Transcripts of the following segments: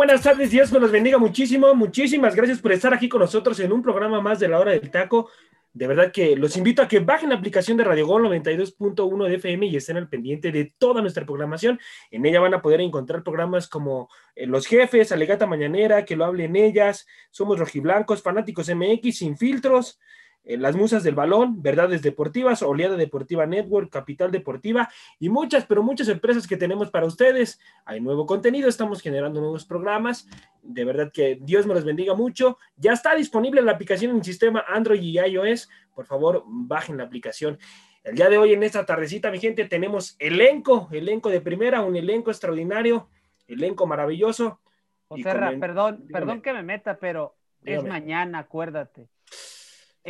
Buenas tardes, Dios me los bendiga muchísimo. Muchísimas gracias por estar aquí con nosotros en un programa más de la hora del taco. De verdad que los invito a que bajen la aplicación de Radio Gol 92.1 de FM y estén al pendiente de toda nuestra programación. En ella van a poder encontrar programas como eh, Los Jefes, Alegata Mañanera, Que lo hablen ellas, Somos Rojiblancos, Fanáticos MX, Sin Filtros, Las Musas del Balón, Verdades Deportivas, Oleada Deportiva Network, Capital Deportiva y muchas, pero muchas empresas que tenemos para ustedes. Hay nuevo contenido, estamos generando nuevos programas. De verdad que Dios me los bendiga mucho. Ya está disponible la aplicación en sistema Android y iOS. Por favor, bajen la aplicación. El día de hoy, en esta tardecita, mi gente, tenemos elenco, elenco de primera, un elenco extraordinario, elenco maravilloso. José, perdón, perdón que me meta, pero es mañana, acuérdate.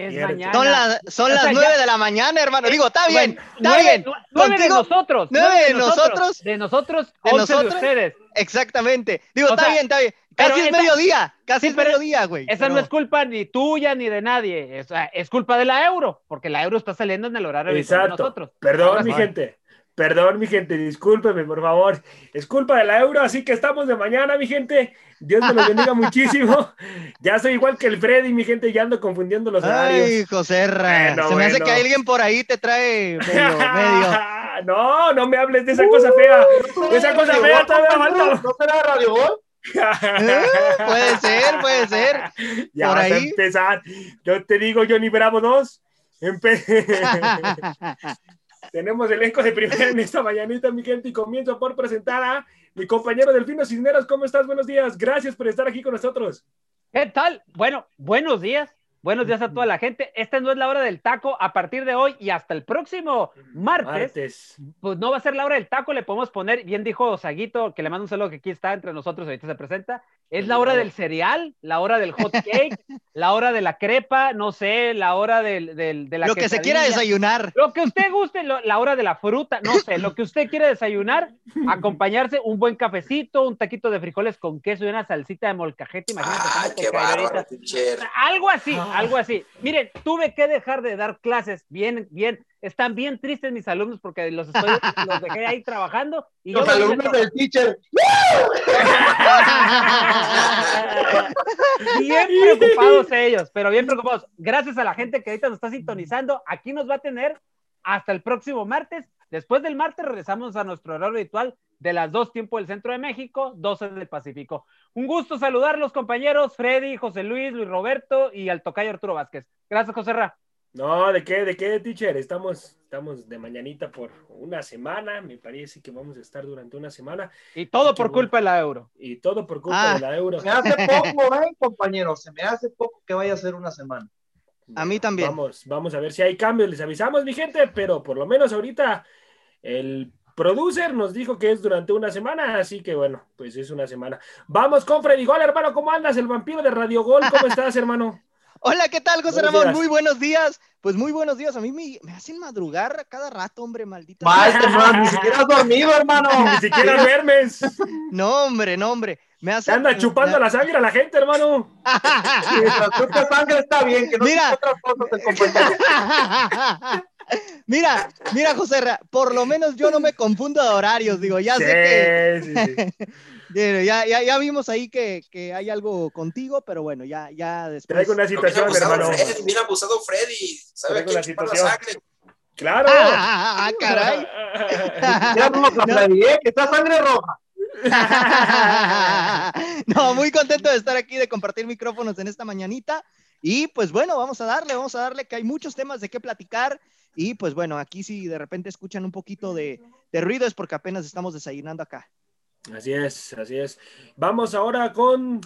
Es mañana. Son, las son las nueve de la mañana, hermano. Digo, está bien, está bien. Nueve de nosotros. Nueve de nosotros. De nosotros, de nosotros. de ustedes. Exactamente. Digo, está bien, está bien. Casi es mediodía, casi es mediodía, güey. Esa no es culpa ni tuya ni de nadie. Es, es, culpa de la euro, porque la euro está saliendo en el horario de nosotros. Perdón, mi gente. Perdón, mi gente, discúlpeme, por favor. Es culpa de la euro, así que estamos de mañana, mi gente. Dios me lo bendiga muchísimo. Ya soy igual que el Freddy, mi gente, ya ando confundiendo los horarios. Ay, José bueno, Se me hace que alguien por ahí te trae medio, medio. no, no me hables de esa cosa fea. esa cosa fea todavía falta. ¿No será Radio Gol? ¿Eh? puede ser, puede ser. Ya por vas ahí. a empezar. Yo te digo, Johnny Bravo 2. Empe Tenemos elenco de primera en esta mañanita, mi gente, y comienzo por presentar a mi compañero Delfino Cisneros. ¿Cómo estás? Buenos días. Gracias por estar aquí con nosotros. ¿Qué tal? Bueno, buenos días. Buenos días a toda la gente. Esta no es la hora del taco. A partir de hoy y hasta el próximo martes, Martes. pues no va a ser la hora del taco. Le podemos poner, bien dijo Saguito, que le mando un saludo que aquí está entre nosotros, ahorita se presenta. Es la hora del cereal, la hora del hot cake, la hora de la crepa, no sé, la hora del, del, de la Lo que se quiera desayunar. Lo que usted guste, lo- la hora de la fruta, no sé, lo que usted quiera desayunar, acompañarse un buen cafecito, un taquito de frijoles con queso y una salsita de molcajete, imagínate. ¡Ay, cómo te qué bárbaro! Algo así, algo así. Miren, tuve que dejar de dar clases, bien, bien, están bien tristes mis alumnos porque los, estoy, los dejé ahí trabajando. Y Los yo alumnos del teacher. Bien preocupados ellos, pero bien preocupados. Gracias a la gente que ahorita nos está sintonizando, aquí nos va a tener hasta el próximo martes. Después del martes regresamos a nuestro horario habitual de las dos tiempo del centro de México, 12 del Pacífico. Un gusto saludarlos, compañeros, Freddy, José Luis, Luis Roberto y al tocayo Arturo Vázquez. Gracias, José Ra. No, ¿de qué? ¿De qué, teacher? Estamos, estamos de mañanita por una semana. Me parece que vamos a estar durante una semana. Y todo por bueno. culpa de la euro. Y todo por culpa Ah. de la euro. Se me hace poco, ¿eh, compañero? Se me hace poco que vaya a ser una semana. A mí también. Vamos, vamos a ver si hay cambios. Les avisamos, mi gente, pero por lo menos ahorita el producer nos dijo que es durante una semana, así que bueno, pues es una semana. Vamos con Freddy Gol, hermano. ¿Cómo andas? El vampiro de Radio Gol. ¿Cómo estás, hermano? Hola, ¿qué tal, José Ramón? días. Muy buenos días. Pues muy buenos días. A mí me, me hacen madrugar a cada rato, hombre, maldito. Maestro, hermano, ni siquiera has dormido, hermano. Ni siquiera duermes. No, hombre, no, hombre. Me hacen. anda chupando la sangre a la gente, hermano. Mientras chupe sangre está bien, que no Mira. otras cosas el. Mira, mira, José, Ra, por lo menos yo no me confundo de horarios, digo, ya sé que Sí, sí, sí. Ya, ya, ya vimos ahí que, que hay algo contigo, pero bueno, ya, ya después. Traigo una situación, hermano. Freddy, bien abusado Freddy. ¿Sabe qué la chupar la situación. sangre? Claro. Ah, ah, caray. Ya roja, Freddy, ¿eh? Que está sangre roja. no, muy contento de estar aquí, de compartir micrófonos en esta mañanita. Y pues bueno, vamos a darle, vamos a darle, que hay muchos temas de qué platicar. Y pues bueno, aquí si de repente escuchan un poquito de, de ruido es porque apenas estamos desayunando acá. Así es, así es. Vamos ahora con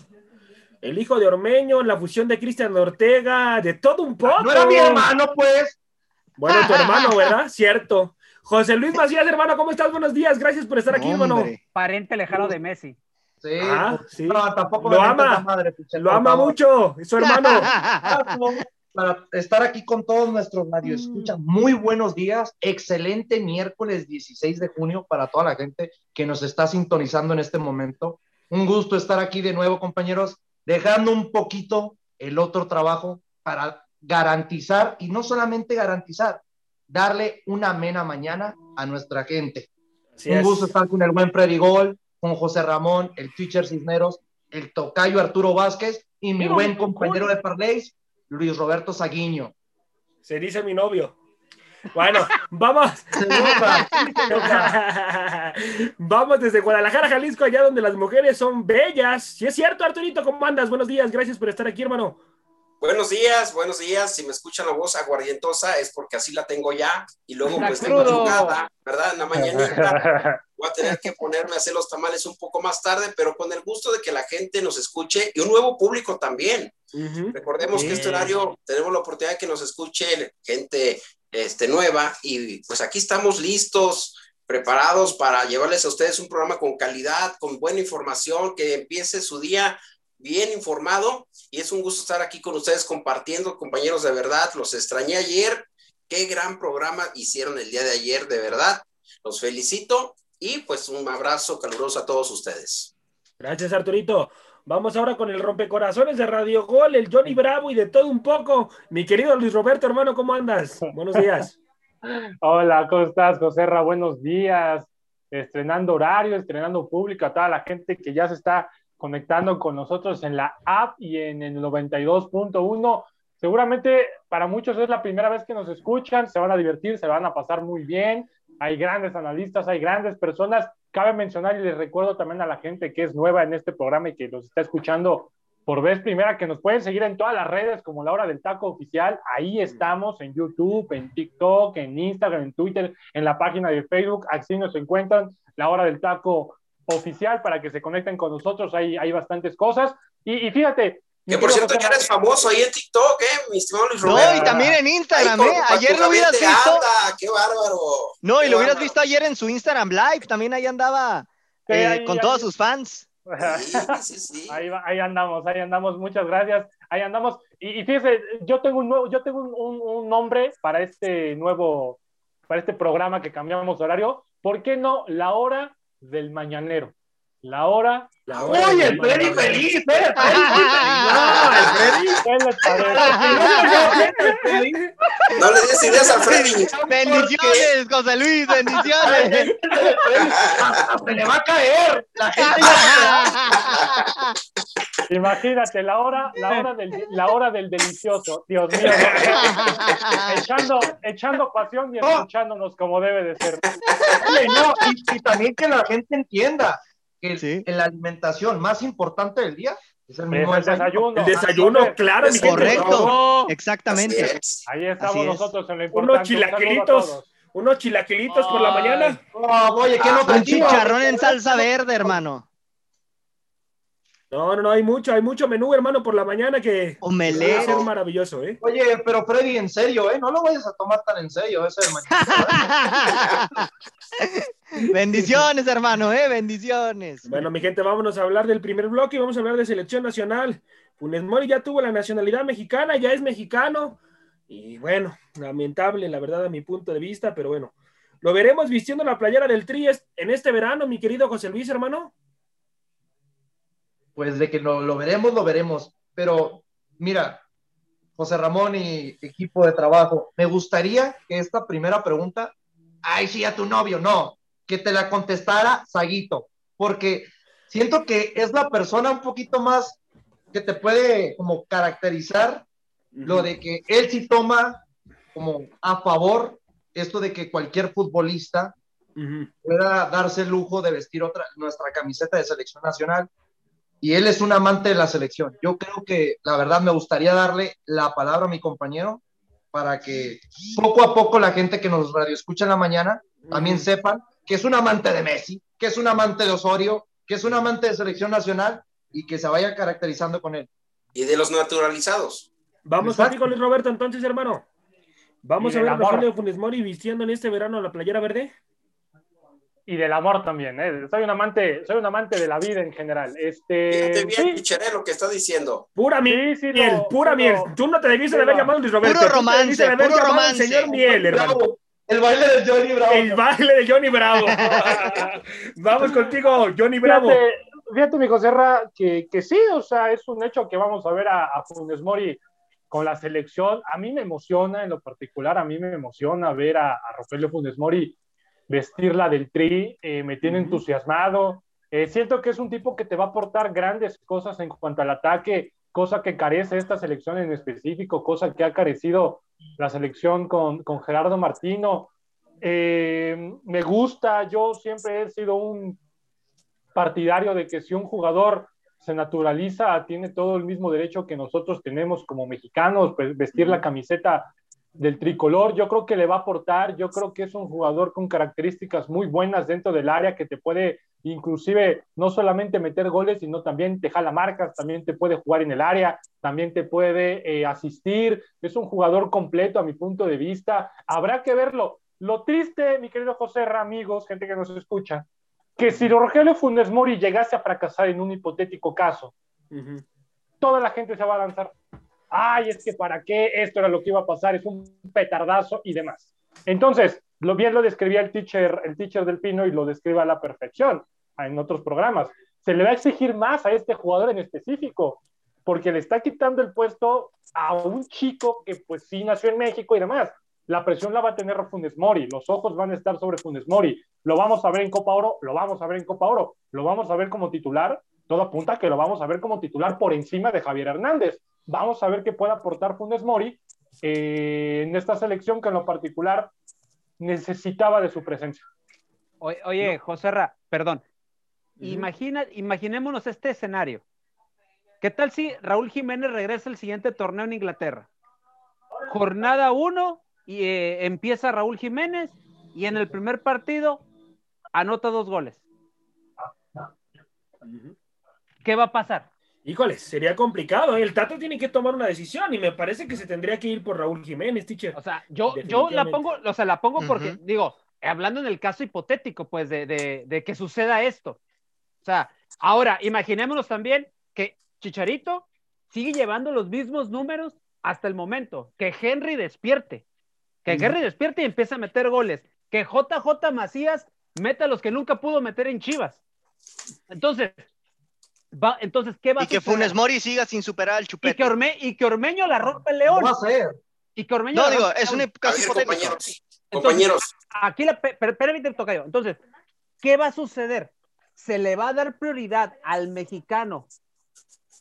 el hijo de Ormeño, la fusión de Cristian Ortega, de todo un poco. No era mi hermano, pues. Bueno, tu hermano, ¿verdad? Cierto. José Luis Macías, hermano, ¿cómo estás? Buenos días, gracias por estar aquí, hermano. Hombre. Pariente lejano de Messi. Sí. Ah, pues, sí. No, tampoco Lo me ama. madre, Lo ama favor. mucho, es su hermano. Para estar aquí con todos nuestros radioescuchas, muy buenos días, excelente miércoles 16 de junio para toda la gente que nos está sintonizando en este momento. Un gusto estar aquí de nuevo, compañeros, dejando un poquito el otro trabajo para garantizar, y no solamente garantizar, darle una amena mañana a nuestra gente. Así un es. gusto estar con el buen Freddy Gol, con José Ramón, el teacher Cisneros, el tocayo Arturo Vázquez y mi buen compañero de Parleys, Luis Roberto Saguiño. Se dice mi novio. Bueno, vamos. vamos desde Guadalajara, Jalisco, allá donde las mujeres son bellas. Si es cierto, Arturito, ¿cómo andas? Buenos días, gracias por estar aquí, hermano. Buenos días, buenos días. Si me escuchan la voz aguardientosa es porque así la tengo ya. Y luego, pues, de madrugada, ¿verdad? En la mañanita voy a tener que ponerme a hacer los tamales un poco más tarde, pero con el gusto de que la gente nos escuche y un nuevo público también. Recordemos que este horario tenemos la oportunidad de que nos escuche gente este, nueva y pues aquí estamos listos, preparados para llevarles a ustedes un programa con calidad, con buena información, que empiece su día bien informado. Y es un gusto estar aquí con ustedes compartiendo, compañeros de verdad, los extrañé ayer, qué gran programa hicieron el día de ayer, de verdad, los felicito y pues un abrazo caluroso a todos ustedes. Gracias Arturito. Vamos ahora con el rompecorazones de Radio Gol, el Johnny Bravo y de todo un poco. Mi querido Luis Roberto, hermano, ¿cómo andas? Buenos días. Hola, ¿cómo estás, José Ra? Buenos días. Estrenando horario, estrenando público, a toda la gente que ya se está conectando con nosotros en la app y en el 92.1. Seguramente para muchos es la primera vez que nos escuchan, se van a divertir, se van a pasar muy bien. Hay grandes analistas, hay grandes personas Cabe mencionar y les recuerdo también a la gente que es nueva en este programa y que los está escuchando por vez primera, que nos pueden seguir en todas las redes como La Hora del Taco Oficial. Ahí estamos en YouTube, en TikTok, en Instagram, en Twitter, en la página de Facebook. Así nos encuentran La Hora del Taco Oficial para que se conecten con nosotros. Hay, hay bastantes cosas. Y, y fíjate, que por cierto, ya eres famoso ahí en TikTok, ¿eh? Mi estimado Luis Roberto. No, y también en Instagram, ¿eh? Ayer lo hubieras visto. ¡Qué bárbaro! No, y lo hubieras visto ayer en su Instagram Live. También ahí andaba eh, con todos sus fans. Sí, sí, sí. Ahí, ahí, andamos, ahí andamos. Muchas gracias. Ahí andamos. Y, y fíjese, yo tengo un nuevo, yo tengo un, un, nombre para este nuevo, para este programa que cambiamos horario. ¿Por qué no? La hora del mañanero. La hora. La hora Oye, el Freddy feliz, ¿eh? No, el Freddy. No le des ideas al Freddy. Bendiciones, José Luis, bendiciones. Se le va a caer. La gente Imagínate, la hora, la hora del, la hora del delicioso. Dios mío. echando, echando pasión y escuchándonos como debe de ser. no, y también que la gente entienda en la alimentación más importante del día es el mismo desayuno. El desayuno, claro. Es correcto, exactamente. Ahí estamos nosotros en lo importante. Unos chilaquilitos, unos chilaquilitos por la mañana. Oh, oye, ¿qué no ah, Un chicharrón en salsa verde, hermano. No, no, no, hay mucho, hay mucho menú, hermano, por la mañana que va a ser maravilloso, ¿eh? Oye, pero Freddy, en serio, ¿eh? No lo vayas a tomar tan en serio ese Bendiciones, hermano, ¿eh? Bendiciones. Bueno, mi gente, vámonos a hablar del primer bloque y vamos a hablar de selección nacional. Funes Mori ya tuvo la nacionalidad mexicana, ya es mexicano. Y bueno, lamentable, la verdad, a mi punto de vista, pero bueno. Lo veremos vistiendo la playera del Tri en este verano, mi querido José Luis, hermano pues de que lo, lo veremos, lo veremos. Pero mira, José Ramón y equipo de trabajo, me gustaría que esta primera pregunta, ay, sí, a tu novio, no, que te la contestara Saguito, porque siento que es la persona un poquito más que te puede como caracterizar lo de que él sí toma como a favor esto de que cualquier futbolista pueda darse el lujo de vestir otra, nuestra camiseta de selección nacional y él es un amante de la selección. Yo creo que la verdad me gustaría darle la palabra a mi compañero para que poco a poco la gente que nos radio escucha en la mañana también sepan que es un amante de Messi, que es un amante de Osorio, que es un amante de selección nacional y que se vaya caracterizando con él. Y de los naturalizados. Vamos contigo, Luis Roberto, entonces, hermano. Vamos a ver a de Funes Mori vistiendo en este verano la playera verde y del amor también, ¿eh? Soy un amante, soy un amante de la vida en general. Este, Fíjate bien, lo que está diciendo. Pura miel, pura miel. Tú no te debiste de haber llamado Luis Roberto. Puro romance, puro romance. Señor Miel, hermano. El baile de Johnny Bravo. El baile de Johnny Bravo. vamos contigo, Johnny Bravo. Fíjate, mi José que, que sí, o sea, es un hecho que vamos a ver a, a Funes Mori con la selección. A mí me emociona, en lo particular, a mí me emociona ver a, a Rogelio Funes Mori vestirla del tri, eh, me tiene entusiasmado. Eh, siento que es un tipo que te va a aportar grandes cosas en cuanto al ataque, cosa que carece esta selección en específico, cosa que ha carecido la selección con, con Gerardo Martino. Eh, me gusta, yo siempre he sido un partidario de que si un jugador se naturaliza, tiene todo el mismo derecho que nosotros tenemos como mexicanos, pues vestir la camiseta del tricolor, yo creo que le va a aportar, yo creo que es un jugador con características muy buenas dentro del área que te puede inclusive no solamente meter goles, sino también te jala marcas, también te puede jugar en el área, también te puede eh, asistir, es un jugador completo a mi punto de vista, habrá que verlo. Lo triste, mi querido José amigos, gente que nos escucha, que si Rogelio Funes Mori llegase a fracasar en un hipotético caso, toda la gente se va a lanzar ay, es que para qué, esto era lo que iba a pasar, es un petardazo y demás. Entonces, lo bien lo describía el teacher, el teacher del Pino y lo describe a la perfección en otros programas. Se le va a exigir más a este jugador en específico, porque le está quitando el puesto a un chico que pues sí nació en México y demás. La presión la va a tener Funes Mori, los ojos van a estar sobre Funes Mori. Lo vamos a ver en Copa Oro, lo vamos a ver en Copa Oro, lo vamos a ver como titular, todo apunta que lo vamos a ver como titular por encima de Javier Hernández. Vamos a ver qué puede aportar Funes Mori eh, en esta selección que en lo particular necesitaba de su presencia. Oye, José Ra, perdón. Imagina, imaginémonos este escenario. ¿Qué tal si Raúl Jiménez regresa el siguiente torneo en Inglaterra? Jornada 1 y eh, empieza Raúl Jiménez y en el primer partido anota dos goles. ¿Qué va a pasar? Híjole, sería complicado. ¿eh? El Tato tiene que tomar una decisión y me parece que se tendría que ir por Raúl Jiménez, teacher. O sea, yo, yo la pongo, o sea, la pongo porque, digo, hablando en el caso hipotético, pues, de, de, que suceda esto. O sea, ahora, imaginémonos también que Chicharito sigue llevando los mismos números hasta el momento. Que Henry despierte. Que Henry despierte y empiece a meter goles. Que JJ Macías meta los que nunca pudo meter en Chivas. Entonces, entonces, ¿qué va a Y que Funes Mori siga sin superar al chupete. Y que, Ormeño la rompe el León. va a ser? Y que Ormeño no, digo, es un caso compañeros, compañeros. Aquí la, permíteme tocar yo. Entonces, ¿qué va a suceder? ¿Se le va a dar prioridad al mexicano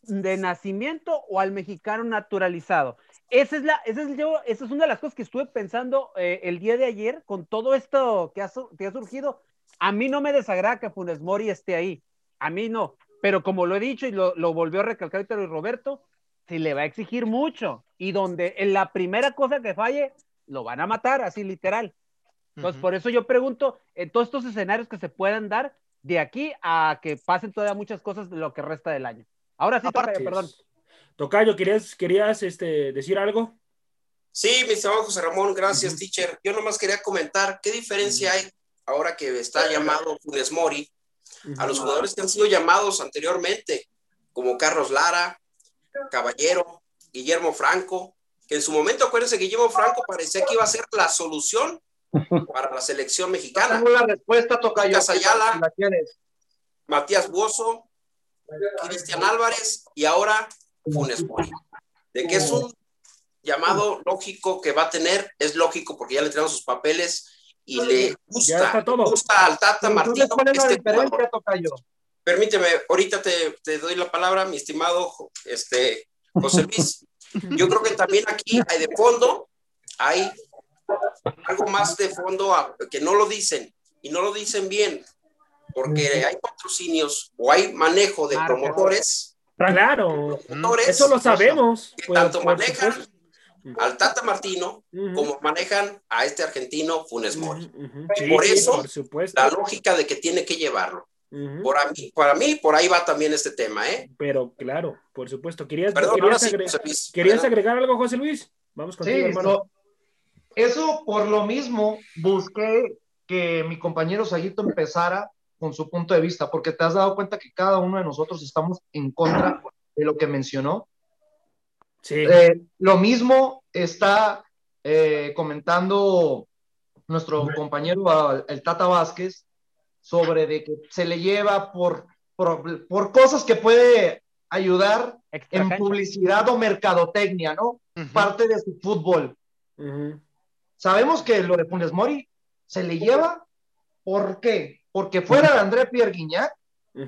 de nacimiento o al mexicano naturalizado? Esa es, la, esa es, yo, esa es una de las cosas que estuve pensando eh, el día de ayer con todo esto que ha, que ha surgido. A mí no me desagrada que Funes Mori esté ahí. A mí no pero como lo he dicho y lo, volvió a recalcar ahorita Roberto, se le va a exigir mucho y donde en la primera cosa que falle, lo van a matar, así literal. Entonces, por eso yo pregunto, en todos estos escenarios que se puedan dar de aquí a que pasen todavía muchas cosas de lo que resta del año. Ahora sí, Tocayo, perdón. Tocayo, ¿querías, querías este, decir algo? Sí, mi estimado José Ramón, gracias, teacher. Yo nomás quería comentar qué diferencia hay ahora que está llamado Funes Mori a los jugadores que han sido llamados anteriormente, como Carlos Lara, Caballero, Guillermo Franco, que en su momento, acuérdense, Guillermo Franco parecía que iba a ser la solución para la selección mexicana. la respuesta, toca Ayala, Matías Buoso, Cristian Álvarez y ahora Funes Mori. De que es un llamado lógico que va a tener, es lógico porque ya le tenemos sus papeles y le gusta, gusta al Tata Martino. Este Permíteme, ahorita te, te, doy la palabra, mi estimado este, José Luis. Yo creo que también aquí hay de fondo, hay algo más de fondo que no lo dicen y no lo dicen bien, porque hay patrocinios o hay manejo de promotores. Claro, eso lo sabemos. Que tanto manejan al Tata Martino como manejan a este argentino Funes Mori. por eso, la lógica de que tiene que llevarlo. por mí, para mí, por ahí va también este tema, ¿eh? Pero claro, por supuesto. ¿Querías, querías, agregar, algo, José Luis? Vamos contigo, hermano. Eso, por lo mismo, busqué que mi compañero Sayito empezara con su punto de vista, porque te has dado cuenta que cada uno de nosotros estamos en contra de lo que mencionó eh, lo mismo está eh, comentando nuestro compañero el Tata Vázquez sobre de que se le lleva por, por, cosas que puede ayudar en publicidad o mercadotecnia, ¿no? Parte de su fútbol. Sabemos que lo de Funes Mori se le lleva, ¿por qué? Porque fuera de André Pierre Guignac,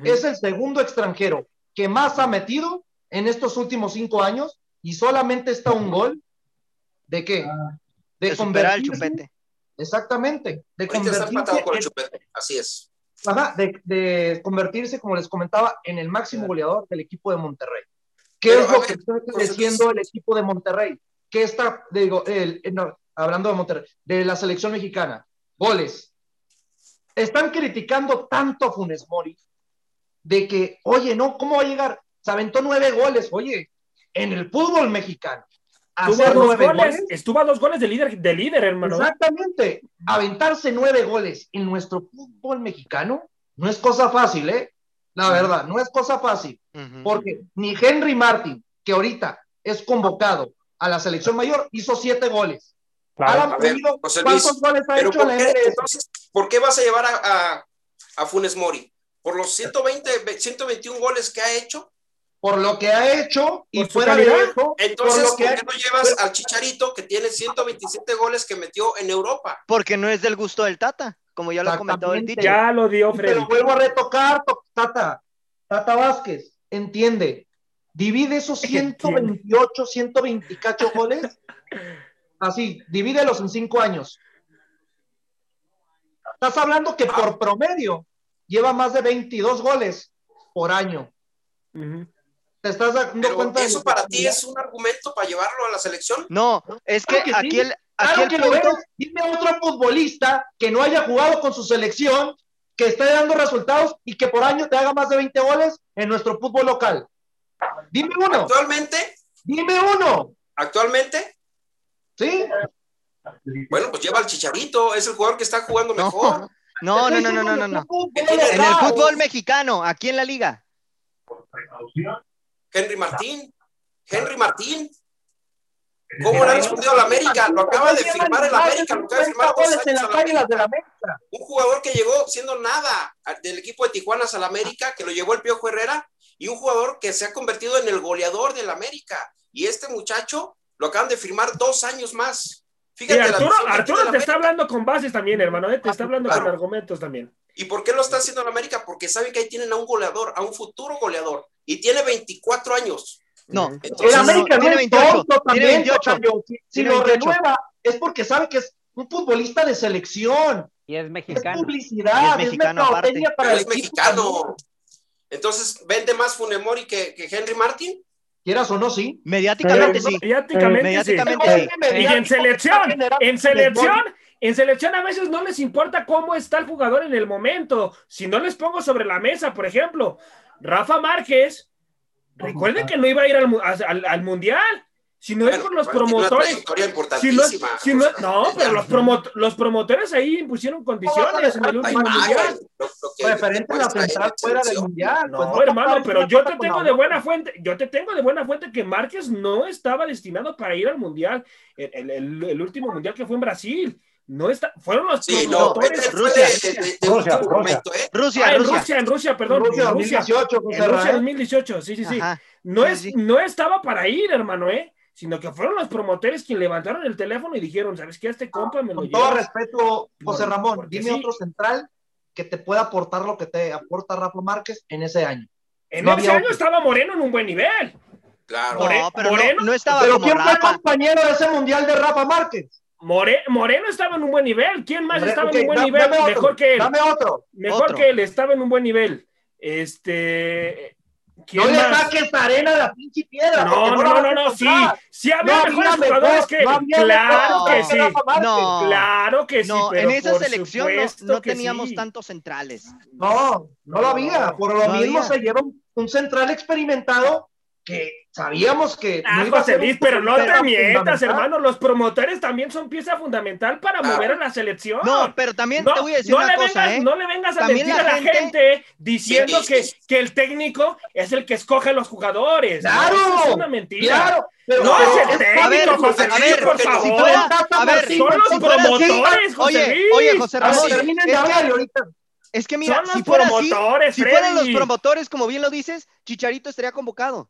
Es el segundo extranjero que más ha metido en estos últimos cinco años y solamente está un gol de qué? De, de superar el chupete. Exactamente. De convertirse con el chupete. Así es. Ajá, de, de, convertirse, como les comentaba, en el máximo goleador del equipo de Monterrey. ¿Qué es lo que está creciendo el equipo de Monterrey? ¿Qué está, digo, el, no, hablando de Monterrey, de la selección mexicana? Goles. Están criticando tanto a Funes Mori de que, oye, no, ¿cómo va a llegar? Se aventó nueve goles. Oye, en el fútbol mexicano. Estuvo a, dos goles, estuvo a dos goles de líder, de líder, hermano. Exactamente. Aventarse nueve goles en nuestro fútbol mexicano no es cosa fácil, ¿eh? La verdad, no es cosa fácil. Porque ni Henry Martin, que ahorita es convocado a la selección mayor, hizo siete goles. Claro. ¿cuántos goles ha hecho por qué, entonces, ¿por qué vas a llevar a, a, Funes Mori? ¿Por los 120, 121 goles que ha hecho? Por lo que ha hecho y fuera de eso. Entonces, ¿por, qué no llevas al Chicharito que tiene 127 goles que metió en Europa? Porque no es del gusto del Tata, como ya lo ha comentado el Tito. Ya lo dio Freddy. Pero vuelvo a retocar, Tata. Tata Vázquez, entiende. Divide esos 128, 128 goles. Así, divídelos en cinco años. Estás hablando que por promedio lleva más de 22 goles por año. ¿Te estás dando cuenta ¿Eso para ti es un argumento para llevarlo a la selección? No, es que, aquí el, aquí el punto... Dime otro futbolista que no haya jugado con su selección, que esté dando resultados y que por año te haga más de 20 goles en nuestro fútbol local. Dime uno. ¿Actualmente? Dime uno. ¿Actualmente? Sí. Bueno, pues lleva al Chicharito, es el jugador que está jugando mejor. No, no, no, no, no, no. no. En el fútbol mexicano, aquí en la liga. Henry Martín. Henry Martín. ¿Cómo le ha respondido a la América? Lo acaba de firmar el América, lo acaba de firmar Un jugador que llegó siendo nada del equipo de Tijuana a la América, que lo llevó el Piojo Herrera, y un jugador que se ha convertido en el goleador del América. Y este muchacho lo acaban de firmar dos años más. Fíjate, Arturo, Arturo te está hablando con bases también, hermano, ¿eh? te está hablando con argumentos también. ¿Y por qué lo está haciendo en América? Porque saben que ahí tienen a un goleador, a un futuro goleador, y tiene 24 años. No, en América no, tiene 28, tiene 28. Si, lo renueva es porque sabe que es un futbolista de selección. Y es mexicano. Es publicidad, es, mexicano para el es mexicano. Entonces, ¿vende más Funemori que, que Henry Martin? Quieras o no, sí. Mediáticamente sí. Mediáticamente, mediáticamente sí. Y en selección, en selección, en selección a veces no les importa cómo está el jugador en el momento. Si no les pongo sobre la mesa, por ejemplo, Rafa Márquez, recuerden que no iba a ir al, al Mundial. Si no es por los promotores. Si no, si no, no, pero los, los promotores ahí impusieron condiciones en el último mundial. Referente a la central fuera del mundial. No, pues hermano, pero yo te tengo de buena fuente, yo te tengo de buena fuente que Márquez no estaba destinado para ir al mundial, el, el, el último mundial que fue en Brasil. No está, fueron los sí, promotores. No, Rusia, Rusia, Rusia. ¿eh? Rusia, ah, en Rusia, en Rusia, perdón. Rusia, 2018, en Rusia 2018, sí, sí, sí. No, es, no estaba para ir, hermano, ¿eh? Sino que fueron los promotores quienes levantaron el teléfono y dijeron, ¿sabes qué? Este compa me lo Con todo respeto, José Ramón, dime otro central que te pueda aportar lo que te aporta Rafa Márquez en ese año. En ese año estaba Moreno en un buen nivel. Claro. no, pero Moreno, no, estaba Pero ¿quién fue compañero de ese mundial de Rafa Márquez? Moreno estaba en un buen nivel. ¿Quién más estaba en un buen nivel? Mejor que él. Dame otro. Mejor que él, estaba en un buen nivel. Este. no le saques arena a la pinche piedra. No, no, no, no, no, sí. Sí había mejores jugadores que él. claro que sí. No, claro que sí. No, en esa selección no, teníamos tantos centrales. No, no lo había. Por lo mismo se lleva un central experimentado que sabíamos que ah, no iba a ser pero no te mientas, hermano, los promotores también son pieza fundamental para mover a la selección. No, pero también te voy a decir una le cosa, vengas, ¿eh? No le vengas a mentir a la gente, diciendo que, que el técnico es el que escoge a los jugadores. Claro, es una mentira. Claro, pero, no es el técnico, a ver, José a ver, por favor. Si fuera, a ver, son los si promotores, José Oye, Luis. oye, José Ramón, terminen de hablar ahorita. Es que mira, Son si los fuera así, promotores, si fueran los Freddy. promotores, como bien lo dices, Chicharito estaría convocado.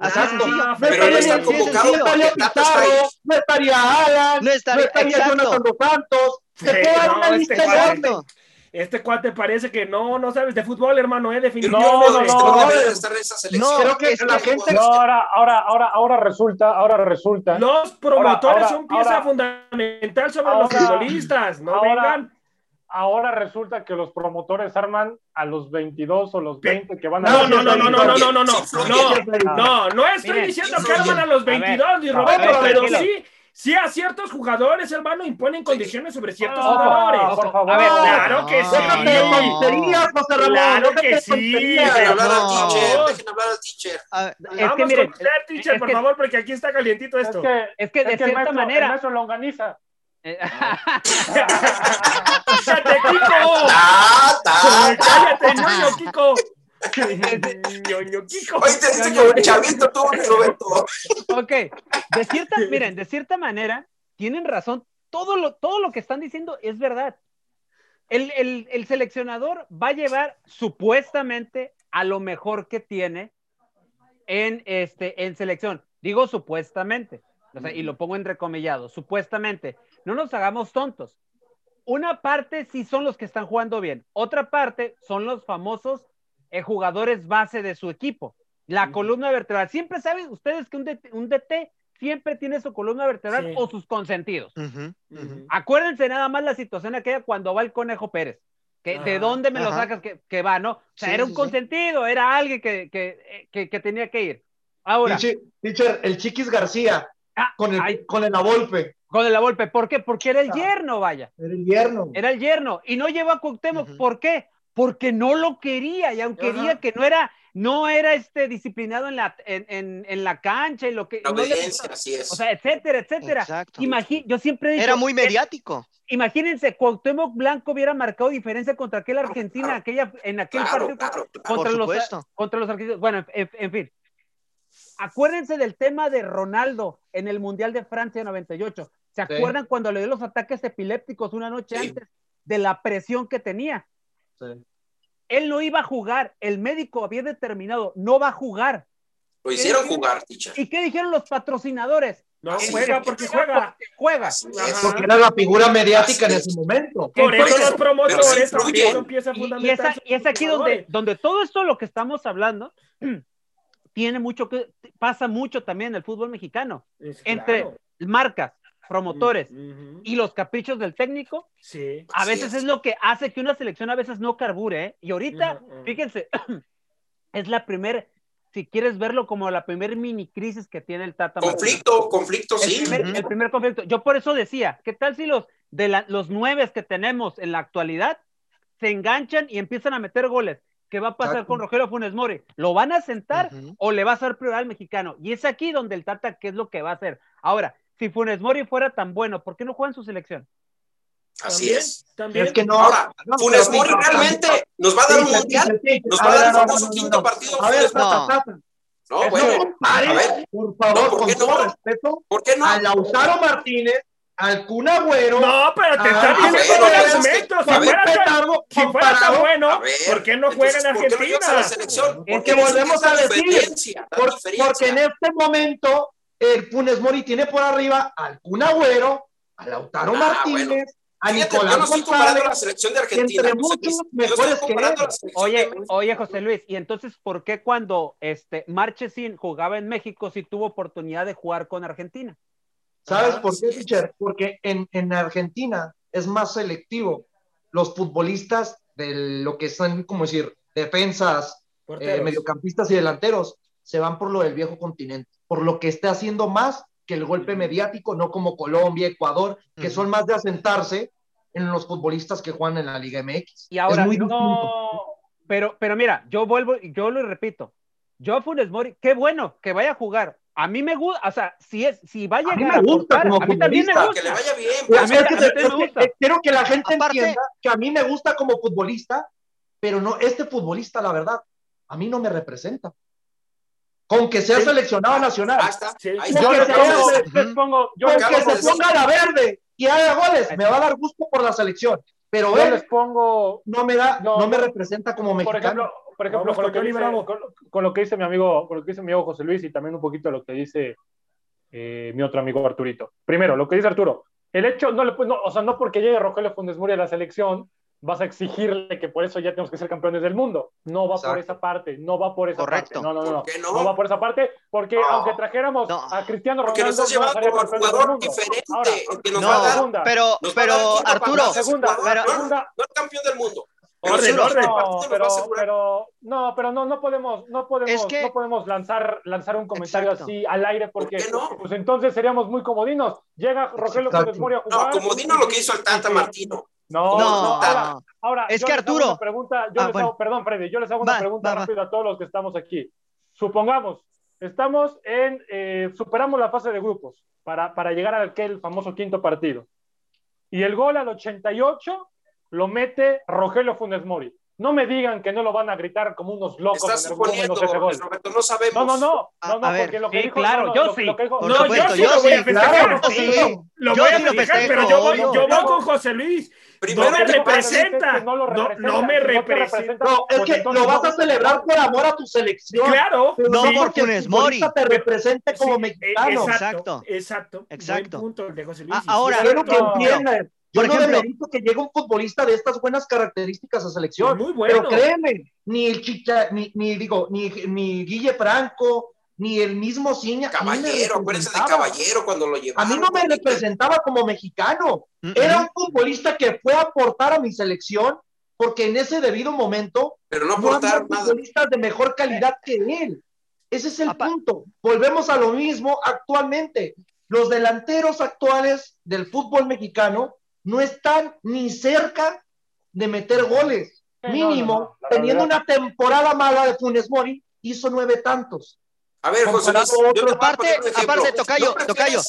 Ah, no Pero estaría no está convocado No estaría. Pizarro, no estaría Alan, No estaría- estaría exacto. Jonathan Dos Santos. Te Sí, puedo dar no, una este lista. Exacto. este cuate parece que no, no sabes de fútbol, hermano, eh, No, definitivamente. no, Este no, no no, debería no, estar en esa selección. no, Creo que la gente. No, ahora, ahora, ahora, ahora resulta, ahora resulta. Los promotores Ahora, son pieza ahora, fundamental sobre los ahora, futbolistas, no ahora, vengan. Ahora resulta que los promotores arman a los 22 o los 20 que van a No, no, no, no, no, no, no, no, no, no, no, no estoy Miren, diciendo que arman a los fluye. 22, ni Roberto, pero sí, sí a ciertos jugadores, hermano, imponen condiciones sobre ciertos Ojo, jugadores. por favor. A ver, Claro que no, sí. Tonterías, José Ramón. Claro que sí. Dejen hablar al No. teacher, dejen hablar al teacher. Es Vamos que miren, con usted, teacher, por favor, porque aquí está calientito Es esto. Es que de es que el cierta manera. El maestro longaniza. Eh, ¡Cállate, Kiko! ¡Ah, ta! ¡Cállate, ñoño, Kiko! ñoño, Kiko. Hoy te dice como un chavito tú, Roberto. ok, de cierta, miren, de cierta manera, tienen razón. Todo lo, todo lo que están diciendo es verdad. El, el- el seleccionador va a llevar supuestamente a lo mejor que tiene en, este, en selección. Digo supuestamente, o sea, y lo pongo entrecomillado, supuestamente. No nos hagamos tontos. Una parte sí son los que están jugando bien, otra parte son los famosos eh, jugadores base de su equipo. La columna vertebral. Siempre saben ustedes que un DT, un DT siempre tiene su columna vertebral Sí. o sus consentidos. Acuérdense nada más la situación aquella cuando va el Conejo Pérez. Que, ¿De dónde me lo sacas que, que va, no? O sea, Sí, era un sí. consentido, era alguien que, que, que, que tenía que ir. Ahora, Teacher, teacher, el Chiquis García ah, con el, ay, con el Avolpe. Con el Volpe, ¿por qué? Porque era el yerno, vaya. Era invierno. Era el yerno. Y no llevó a Cuauhtémoc. ¿por qué? Porque no lo quería, y aunque Ajá. quería que no era, no era este disciplinado en la, en, en, en la cancha y lo que. La no obediencia, así es. O sea, etcétera, etcétera. Exacto. Imagi- yo siempre he dicho, Era muy mediático. Imagínense, Cuauhtémoc Blanco hubiera marcado diferencia contra aquel Argentina, claro. aquella, en aquel Claro, partido claro, claro. contra, Por los, supuesto. contra los argentinos. Bueno, en, en fin. Acuérdense del tema de Ronaldo en el Mundial de Francia 98. ¿Se Sí. acuerdan cuando le dio los ataques epilépticos una noche Sí. antes de la presión que tenía? Sí. Él no iba a jugar, el médico había determinado, no va a jugar. Lo hicieron jugar, teacher. ¿Y qué dijeron los patrocinadores? No Así juega porque juega. Porque juega. Porque era la figura mediática en ese momento. Por eso los promotores también pieza Y, y es, a- y es aquí donde, donde todo esto lo que estamos hablando tiene mucho que pasa mucho también en el fútbol mexicano Es entre claro. marcas promotores y los caprichos del técnico Sí. a veces es. es lo que hace que una selección a veces no carbure ¿eh? y ahorita fíjense es la primer si quieres verlo como la primer mini crisis que tiene el Tata. Conflicto, conflicto, el sí. primer, el primer conflicto. Yo por eso decía, ¿qué tal si los de la- los nueve que tenemos en la actualidad se enganchan y empiezan a meter goles? ¿Qué va a pasar Exacto. con Rogelio Funes Mori? ¿Lo van a sentar o le va a ser prioridad al mexicano? Y es aquí donde el Tata, ¿qué es lo que va a hacer? Ahora, si Funes Mori fuera tan bueno, ¿por qué no juega en su selección? Así También, es. También. Es que no. Ahora, no, Funes Mori realmente nos va a dar un mundial. Nos va a dar el no, no, famoso no, quinto no. partido. A ver, no. bueno, a ver. por favor, No, ¿por con qué todo no? respeto, ¿por qué no? a Lautaro Martínez, al Kun Agüero, No, pero te está diciendo los no, es que- argumentos. Si fuera tan- si fuera tan bueno, ver, ¿por qué no juega en entonces, ¿por qué no llegas a la Argentina? selección? Porque volvemos a decir, por- porque en este momento el Funes Mori tiene por arriba al Kun Agüero, a Lautaro Ah, Martínez, bueno. a yo no Nicolás estoy comparando la selección de Argentina. entre muchos Yo mejores que él. Oye, oye, José Luis, y entonces, ¿por qué cuando este Marchesín jugaba en México sí tuvo oportunidad de jugar con Argentina? ¿Sabes por qué, sí. teacher? Porque en, en Argentina es más selectivo. Los futbolistas de lo que son, como decir, defensas, eh, mediocampistas y delanteros, se van por lo del viejo continente, por lo que esté haciendo más que el golpe mediático, no como Colombia, Ecuador, que son más de asentarse en los futbolistas que juegan en la Liga MX. Y ahora, muy no-. Pero, pero mira, yo vuelvo, y yo lo repito. Yo a Funes Mori, qué bueno que vaya a jugar. A mí me gusta, o sea, si es, si va a A mí llegar me gusta aportar, como a mí también me futbolista. Que le gusta. vaya bien. Es pues. a mí- que- a mí es me gusta. quiero que la gente Aparte- entienda que a mí me gusta como futbolista, pero no, este futbolista, la verdad, a mí no me representa. Con que sea Sí. seleccionado nacional. Sí. Ahí Yo está. les pongo- les pongo, yo con que se ponga la verde y haga goles, me va a dar gusto por la selección. Pero yo él les pongo, no me da, No, no, me representa como por mexicano. ejemplo, por ejemplo con, lo que dice, con, con lo que dice mi amigo, con lo que dice mi amigo José Luis y también un poquito lo que dice eh, mi otro amigo Arturito. Primero, lo que dice Arturo, el hecho, no le, no, o sea, no porque llegue Rogelio Funes Mori a la selección, vas a exigirle que por eso ya tenemos que ser campeones del mundo. No va por esa parte, no va por esa Correcto. parte. No, no, no. ¿Por qué no? no? va por esa parte, porque No. aunque trajéramos No. a Cristiano Porque Ronaldo, nos del jugador diferente, Ahora, el que nos No, va a dar. pero, nos va a pero dar el Arturo, segunda, pero- no, segunda, no es campeón del mundo. Pero Orden, orden. No, pero, pero, no, pero no, no podemos, no podemos, Es que- no podemos lanzar, lanzar un comentario Exacto. así al aire porque ¿Por qué no? pues entonces seríamos muy comodinos. Llega Rogelio Exacto. Funes Mori a No, jugar. como Dino lo que hizo el Tata Martino. No, No, no, ahora, no. ahora, Es que Arturo- pregunta, yo Ah, les bueno. hago- perdón, Freddy, yo les hago una Va, pregunta va, va. rápida a todos los que estamos aquí. Supongamos, estamos en, eh, superamos la fase de grupos para, para llegar a aquel famoso quinto partido. Y el gol al 88 lo mete Rogelio Funes Mori. No me digan que no lo van a gritar como unos locos Estás suponiendo. Roberto, no sabemos. No, no, no, A- no, no, a ver, porque lo que sí, dijo, claro, no, yo lo, sí. lo que dijo- Por No, supuesto, yo sí yo lo voy a sí, festejar. claro, sí. Lo voy a festejar, pero yo voy, yo voy con José Luis. Primero no me representa. que no lo No, me representa. No, es pues que lo vas no- a celebrar por amor a tu selección. Claro. No porque el Funes Mori. te represente como sí, mexicano. Exacto. Exacto. Exacto. Exacto. Buen punto el de José Luis. Ah, ahora- es Quiero que No. Yo Por no ejemplo- demerito que llegue un futbolista de estas buenas características a selección. Muy bueno. Pero créeme, ni el Chicha, ni, ni digo, ni, ni Guille Franco, ni el mismo Ciña. a Caballero, acuérdense de. Caballero cuando lo A llevaron. mí no me representaba como mexicano. Era un futbolista que fue a aportar a mi selección porque en ese debido momento Pero no no había aportaron nada. futbolistas de mejor calidad que él. Ese es el Apa- punto. Volvemos a lo mismo actualmente. Los delanteros actuales del fútbol mexicano no están ni cerca de meter goles. Mínimo, no, no, la teniendo verdad. una temporada mala de Funes Mori, hizo nueve tantos. A ver, José Luis, Aparte- aparte, tocayo, ¿No prefieres- tocayo.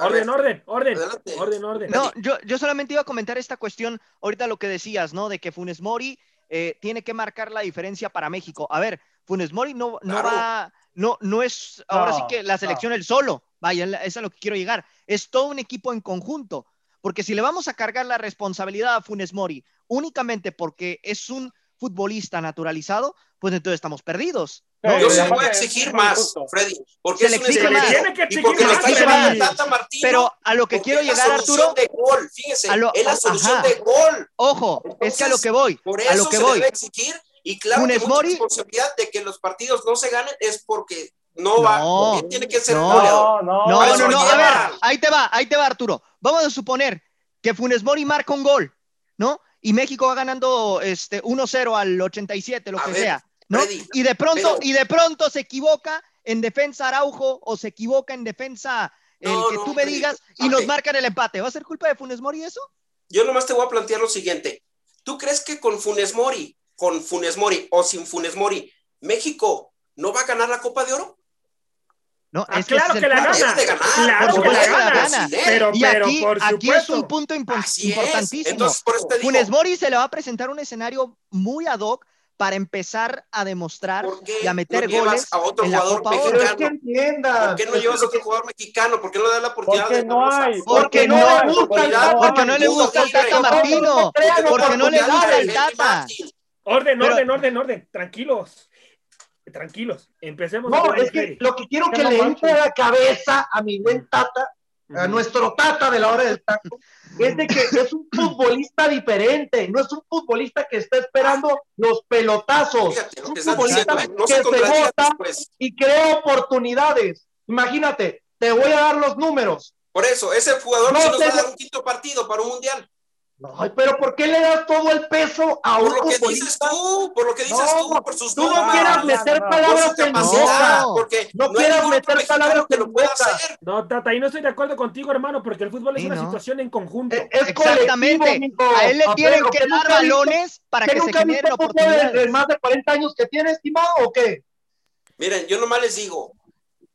Orden, orden, orden. Adelante. Orden, orden. No, yo, yo solamente iba a comentar esta cuestión, ahorita lo que decías, ¿no? De que Funes Mori eh, tiene que marcar la diferencia para México. A ver, Funes Mori no, no Claro. va, no, no es ahora No, sí que la selección él solo. Vaya, eso es a lo que quiero llegar. Es todo un equipo en conjunto. Porque si le vamos a cargar la responsabilidad a Funes Mori únicamente porque es un futbolista naturalizado, pues entonces estamos perdidos. ¿no? Yo se lo voy a exigir más. Freddy, porque Se es le exige le más. tiene que y porque exigir lo más, está Freddy. llevando el Tata Martino. Pero a lo que quiero es la llegar, solución Arturo, de gol, a lo- es la solución ajá. de gol. ojo, es que a lo que voy, Por a lo eso que se voy. debe exigir y claro Funes que Mori- responsabilidad de que los partidos no se ganen es porque no, va, No, tiene que ser no. goleador. No, no, No, no, a ver, ahí te va, ahí te va, Arturo. Vamos a suponer que Funes Mori marca un gol, ¿no? Y México va ganando este 1-0 al 87, lo A que ver, sea, ¿no? Freddy, y de pronto, pero- y de pronto se equivoca en defensa Araujo o se equivoca en defensa el No, que no, tú me Freddy, digas y nos marcan el empate. ¿Va a ser culpa de Funes Mori eso? Yo nomás te voy a plantear lo siguiente. ¿Tú crees que con Funes Mori, con Funes Mori o sin Funes Mori, México no va a ganar la Copa de Oro? No, Ah, que claro es que la gana. Ganar, Claro que la que gana. gana. Pero, Y pero, aquí, por aquí es un punto impo- Así es. importantísimo. Entonces, por eso te digo, Funes Mori se le va a presentar un escenario muy ad hoc para empezar a demostrar ¿por qué y a meter no goles a otro en la jugador Copa que mexicano? entienda. ¿Por qué no llevas a otro jugador mexicano? ¿Por qué no le das la oportunidad Porque de no hay. Porque no le gusta el oportunidad, Tata. Porque no le gusta el. Tata Martino. Porque no le gusta el Tata. Orden, orden, orden, orden. Tranquilos. Tranquilos. Empecemos. No, a es que lo que quiero Que no le entre a la cabeza a mi buen Tata, a nuestro Tata de la hora del taco, es de que es un futbolista diferente, no es un futbolista que está esperando los pelotazos, Fíjate es un que futbolista diciendo, ¿eh? No que se se bota después. y crea oportunidades. Imagínate, te voy a dar los números. Por eso, ese jugador No nos te- va a dar un quinto partido para un mundial. Ay, pero ¿por qué le das todo el peso a un Por lo que dices tú, por lo que dices No, tú, por sus Tú no números, quieras no, meter no, no. por palabras en No. porque No quieras meter palabras que lo pueda hacer. No, Tata, ahí no estoy de acuerdo contigo, hermano, porque el fútbol es Sí, una no. situación en conjunto. Es, es Exactamente. mijo. A él le A tienen que ¿que dar balones para ¿Que que se nunca generen viste fútbol en- oportunidades. en más de 40 años que tienes, estimado, o qué? Miren, yo nomás les digo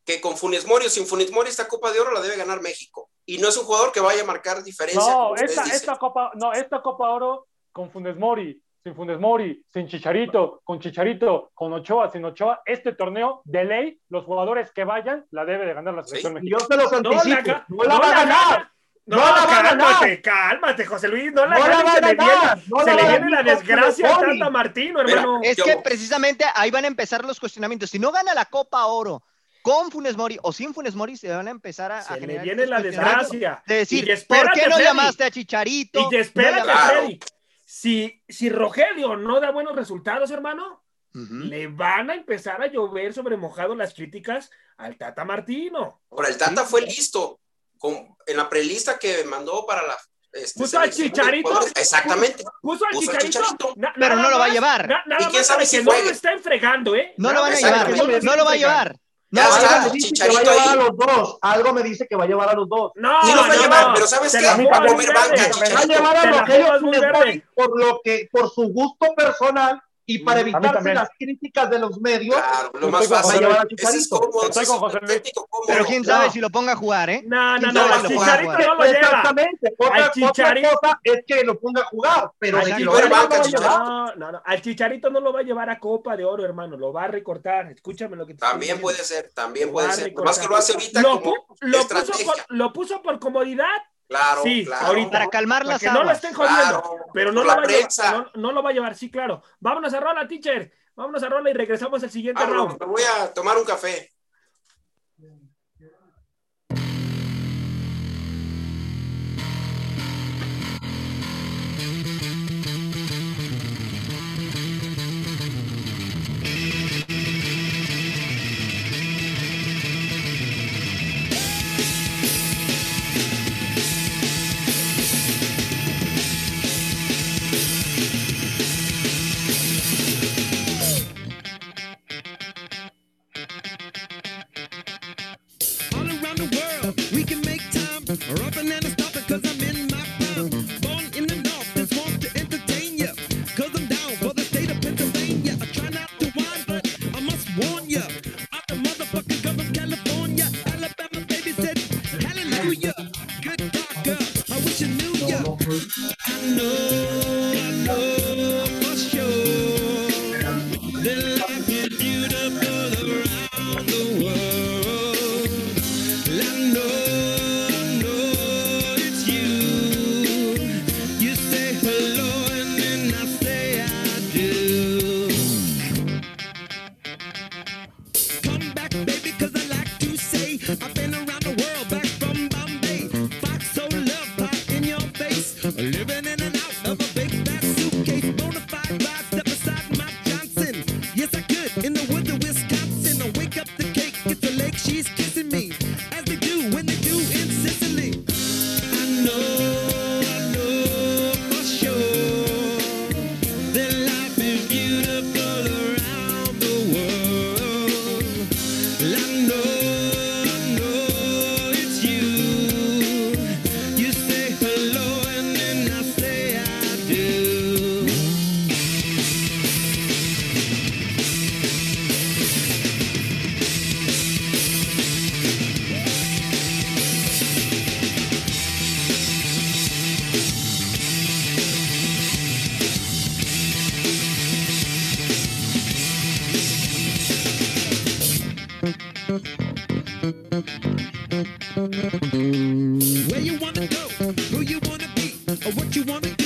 que con Funes Mori o sin Funes Mori esta Copa de Oro la debe ganar México. Y no es un jugador que vaya a marcar diferencia. No, esta, esta Copa, no, esta Copa Oro con Funes Mori, sin Funes Mori, sin Chicharito, con Chicharito, con Ochoa, sin Ochoa, este torneo de ley, los jugadores que vayan, la debe de ganar la selección Y mexicana. yo se los No la, anticipo. No la va a ganar. gana. No, No la va a cálmate, cálmate, José Luis. No la No la va a se le viene, ganar. No se la le viene la ganar desgracia a. Tata Martino, Mira, hermano. Es Yo- que precisamente ahí van a empezar los cuestionamientos. Si no gana la Copa Oro con Funes Mori o sin Funes Mori, se van a empezar a, a Se le generar viene la desgracia. De decir, Y espérate, ¿por qué no Freddy. llamaste a Chicharito? Y espérate, No. Freddy. si, si Rogelio no da buenos resultados, hermano, le van a empezar a llover sobre mojado las críticas al Tata Martino. Ahora, el Tata fue listo. Con, en la prelista que mandó para la este, puso al chicharito. Exactamente. Puso, al chicharito. pero no lo va a llevar. nada ¿Y quién sabe si no lo está enfregando, ¿eh? No lo van a llevar. No lo va a llevar. No, algo me dice que va a llevar a los dos. Algo me dice que va a llevar a los dos. No, sí lo va a llevar, pero ¿sabes qué? Va a comer banca, Va a llevar a Rogelio por lo que, por su gusto personal y para evitarse las críticas de los medios, claro, lo más fácil es cómodo, Pero quién sabe si lo ponga a jugar, ¿eh? No, no, no, el Chicharito no lo lleva. Exactamente. Otra, cosa es que lo ponga a jugar, pero de que lo no, no, no, al Chicharito no lo va a llevar a Copa de Oro, hermano, lo va a recortar. Escúchame lo que te También puede ser, también puede ser. Más que lo hace ahorita como lo puso por comodidad Claro, sí, claro. ahorita. Para calmar las que no lo estén jodiendo, pero no lo, va a llevar, no, lo va a llevar, sí, claro. Vámonos a rola, teacher. Vámonos a rola y regresamos al siguiente round. Me voy a tomar un café. Rubbing and Where you wanna go, who you wanna be, or what you wanna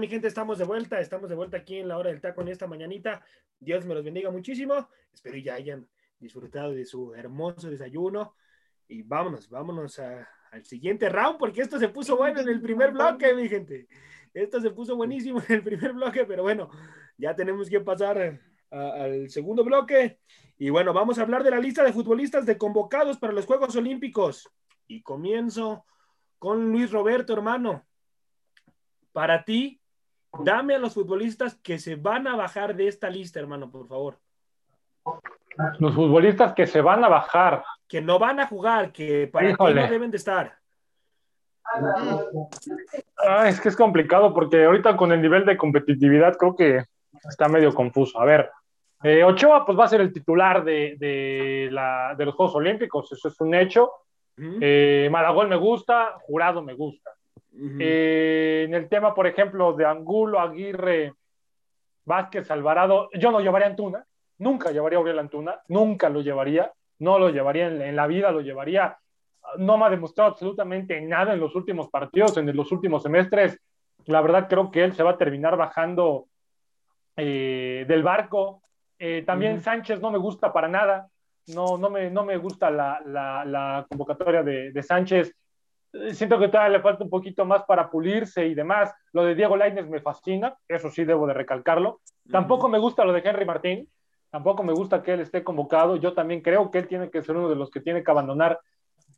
mi gente? Estamos de vuelta, estamos de vuelta aquí en la hora del taco en esta mañanita. Dios me los bendiga muchísimo. Espero ya hayan disfrutado de su hermoso desayuno. Y vámonos, vámonos al siguiente round, porque esto se puso bueno en el primer bloque, mi gente. Esto se puso buenísimo en el primer bloque, pero bueno, ya tenemos que pasar al segundo bloque. Y bueno, vamos a hablar de la lista de futbolistas de convocados para los Juegos Olímpicos. Y comienzo con Luis Roberto, hermano para ti, dame a los futbolistas que se van a bajar de esta lista, hermano, por favor. Los futbolistas que se van a bajar. Que no van a jugar, que para ti no deben de estar. Ah, es que es complicado porque ahorita con el nivel de competitividad creo que está medio confuso. A ver, eh, Ochoa pues va a ser el titular de, los Juegos Olímpicos, eso es un hecho. Eh, Maragol me gusta, Jurado me gusta. Eh, en el tema, por ejemplo, de Angulo, Aguirre, Vázquez, Alvarado, yo no llevaría Antuna, nunca llevaría a Uriel Antuna, nunca lo llevaría, no lo llevaría en, la vida, lo llevaría, no me ha demostrado absolutamente nada en los últimos partidos, en los últimos semestres. La verdad creo que él se va a terminar bajando eh, del barco. Eh, también Sánchez no me gusta para nada, no, no, me, no me gusta la, convocatoria de, de Sánchez siento que todavía le falta un poquito más para pulirse y demás. Lo de Diego Lainez me fascina, eso sí debo de recalcarlo. Tampoco me gusta lo de Henry Martín, tampoco me gusta que él esté convocado. Yo también creo que él tiene que ser uno de los que tiene que abandonar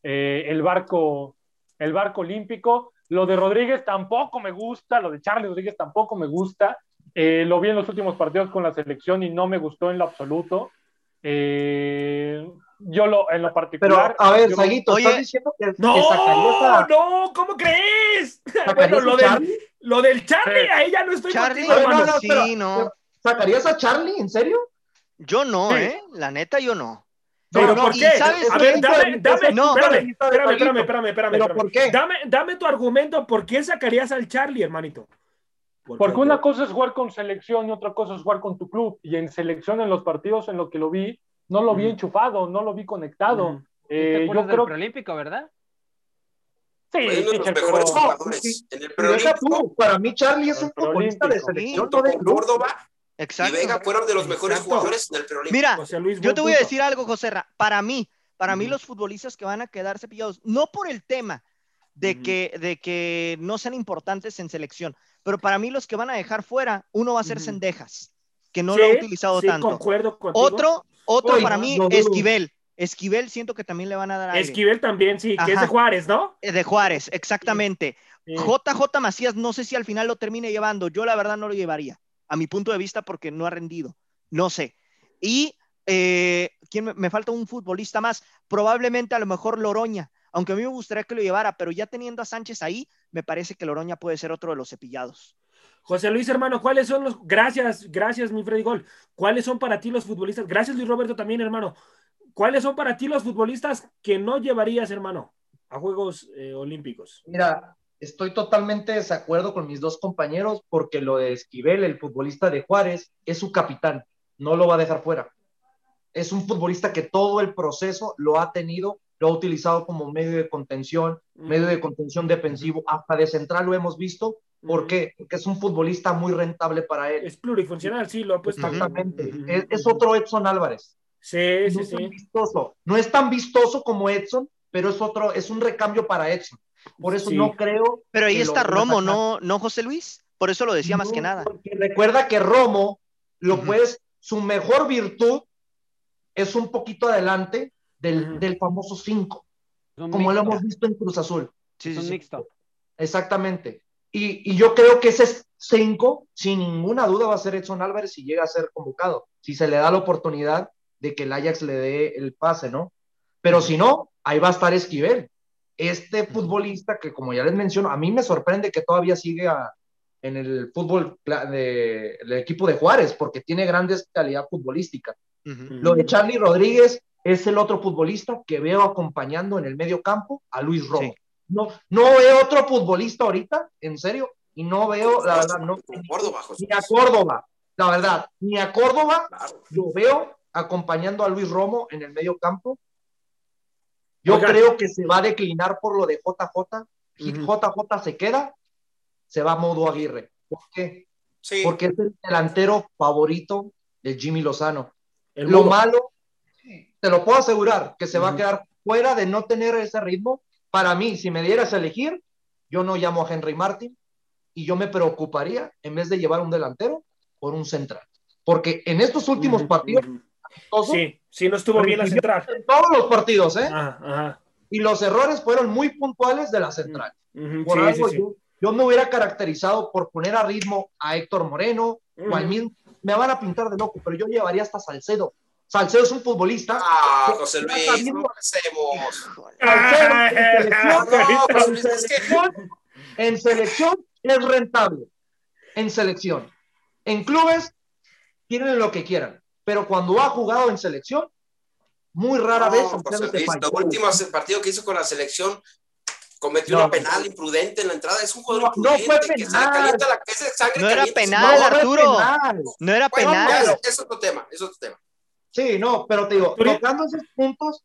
eh, el barco el barco olímpico. Lo de Rodríguez tampoco me gusta, lo de Charlie Rodríguez tampoco me gusta. Eh, lo vi en los últimos partidos con la selección y no me gustó en lo absoluto. Eh, yo lo, en lo particular. Pero, a ver, Saguito, ¿estás diciendo que, no, que No, ¿cómo crees? Bueno, lo, del, lo del Charlie, ahí ya no estoy Charlie, contigo, no, no, sí, no. ¿Sacarías a Charlie? ¿En serio? Yo no, ¿eh? La neta, yo no. ¿Pero por qué? ¿sabes a ver, dame, dame, no, espérame, espérame, espérame, espérame, espérame, ¿Pero por qué? Dame, dame tu argumento, ¿por qué sacarías al Charlie, hermanito? Porque una cosa es jugar con selección y otra cosa es jugar con tu club. Y en selección, en los partidos en los que lo vi, no lo vi enchufado, no lo vi conectado. Eh, yo creo que preolímpico, ¿verdad? Sí, sí los mejores jugadores. En el preolímpico, para mí Charlie es un futbolista de selección con Córdoba Exacto. y Vega fueron de los mejores jugadores en el preolímpico. Mira, yo te voy a decir algo, José Para mí, para mí los futbolistas que van a quedar cepillados, no por el tema de, que, de que no sean importantes en selección, pero para mí los que van a dejar fuera, uno va a ser Cendejas, que no lo ha utilizado sí, tanto. Concuerdo Otro, otro para mí, Esquivel. Esquivel siento que también le van a dar aire. Esquivel también, sí, que es de Juárez, ¿no? Eh, de Juárez, exactamente. JJ Macías, no sé si al final lo termine llevando. Yo la verdad no lo llevaría, a mi punto de vista, porque no ha rendido. No sé. Y eh, ¿quién me, falta un futbolista más? Probablemente a lo mejor Loroña, aunque a mí me gustaría que lo llevara, pero ya teniendo a Sánchez ahí, me parece que Loroña puede ser otro de los cepillados. José Luis, hermano, ¿cuáles son los. Gracias, gracias, mi Freddy Gol. ¿Cuáles son para ti los futbolistas? Gracias, Luis Roberto, también, hermano. ¿Cuáles son para ti los futbolistas que no llevarías, hermano, a Juegos eh, Olímpicos? Mira, estoy totalmente de desacuerdo con mis dos compañeros porque lo de Esquivel, el futbolista de Juárez, es su capitán. No lo va a dejar fuera. Es un futbolista que todo el proceso lo ha tenido lo ha utilizado como medio de contención, medio de contención defensivo, hasta de central lo hemos visto, ¿Por qué? Porque es un futbolista muy rentable para él. Es plurifuncional, sí, lo ha puesto. Exactamente. es, otro Edson Álvarez. Sí, sí, sí. Vistoso. No es tan vistoso como Edson, pero es otro, es un recambio para Edson. Por eso no creo. Pero ahí está Romo, ¿no, ¿no, José Luis? Por eso lo decía más que nada. recuerda que Romo, lo puedes, su mejor virtud es un poquito adelante del, del famoso 5, como lo hemos visto en Cruz Azul. Sí, un mixto. Exactamente. Y, yo creo que ese 5, sin ninguna duda, va a ser Edson Álvarez si llega a ser convocado, si se le da la oportunidad de que el Ajax le dé el pase, ¿no? Pero si no, ahí va a estar Esquivel. Este futbolista que, como ya les menciono, a mí me sorprende que todavía sigue en el fútbol del equipo de Juárez, porque tiene grandes calidad futbolística. Lo de Charlie Rodríguez es el otro futbolista que veo acompañando en el medio campo a Luis Romo. No, no veo otro futbolista ahorita, en serio, y no veo, la verdad, no, ni, a Córdoba, la verdad, ni a Córdoba lo veo acompañando a Luis Romo en el medio campo. Yo creo que se va a declinar por lo de JJ. Y JJ se queda, se va a Modo Aguirre. ¿Por qué? Sí. Porque es el delantero favorito de Jimmy Lozano. El Lo malo, te lo puedo asegurar, que se va a quedar fuera de no tener ese ritmo. Para mí, si me dieras a elegir, yo no llamo a Henry Martin y yo me preocuparía, en vez de llevar un delantero, por un central. Porque en estos últimos partidos, Sí, sí, no estuvo bien la central. en todos los partidos, ¿eh? Ajá, ajá. Y los errores fueron muy puntuales de la central. Por sí, algo sí, sí. Yo, yo me hubiera caracterizado por poner a ritmo a Héctor Moreno o al mismo. Me van a pintar de loco, pero yo llevaría hasta Salcedo. Salcedo es un futbolista. Ah, José Luis, no. Salcedo en selección, es que en selección es rentable. En selección. En clubes tienen lo que quieran. Pero cuando ha jugado en selección, muy rara vez No, José Luis, último partido que hizo con la selección cometió No. una penal imprudente en la entrada. Es un jugador No, no imprudente fue que se le penal. calienta la que es de sangre No era penal, No, Arturo. penal. No era Bueno, penal. ya, es otro tema, es otro tema. Sí, no, pero te digo, tocando esos puntos,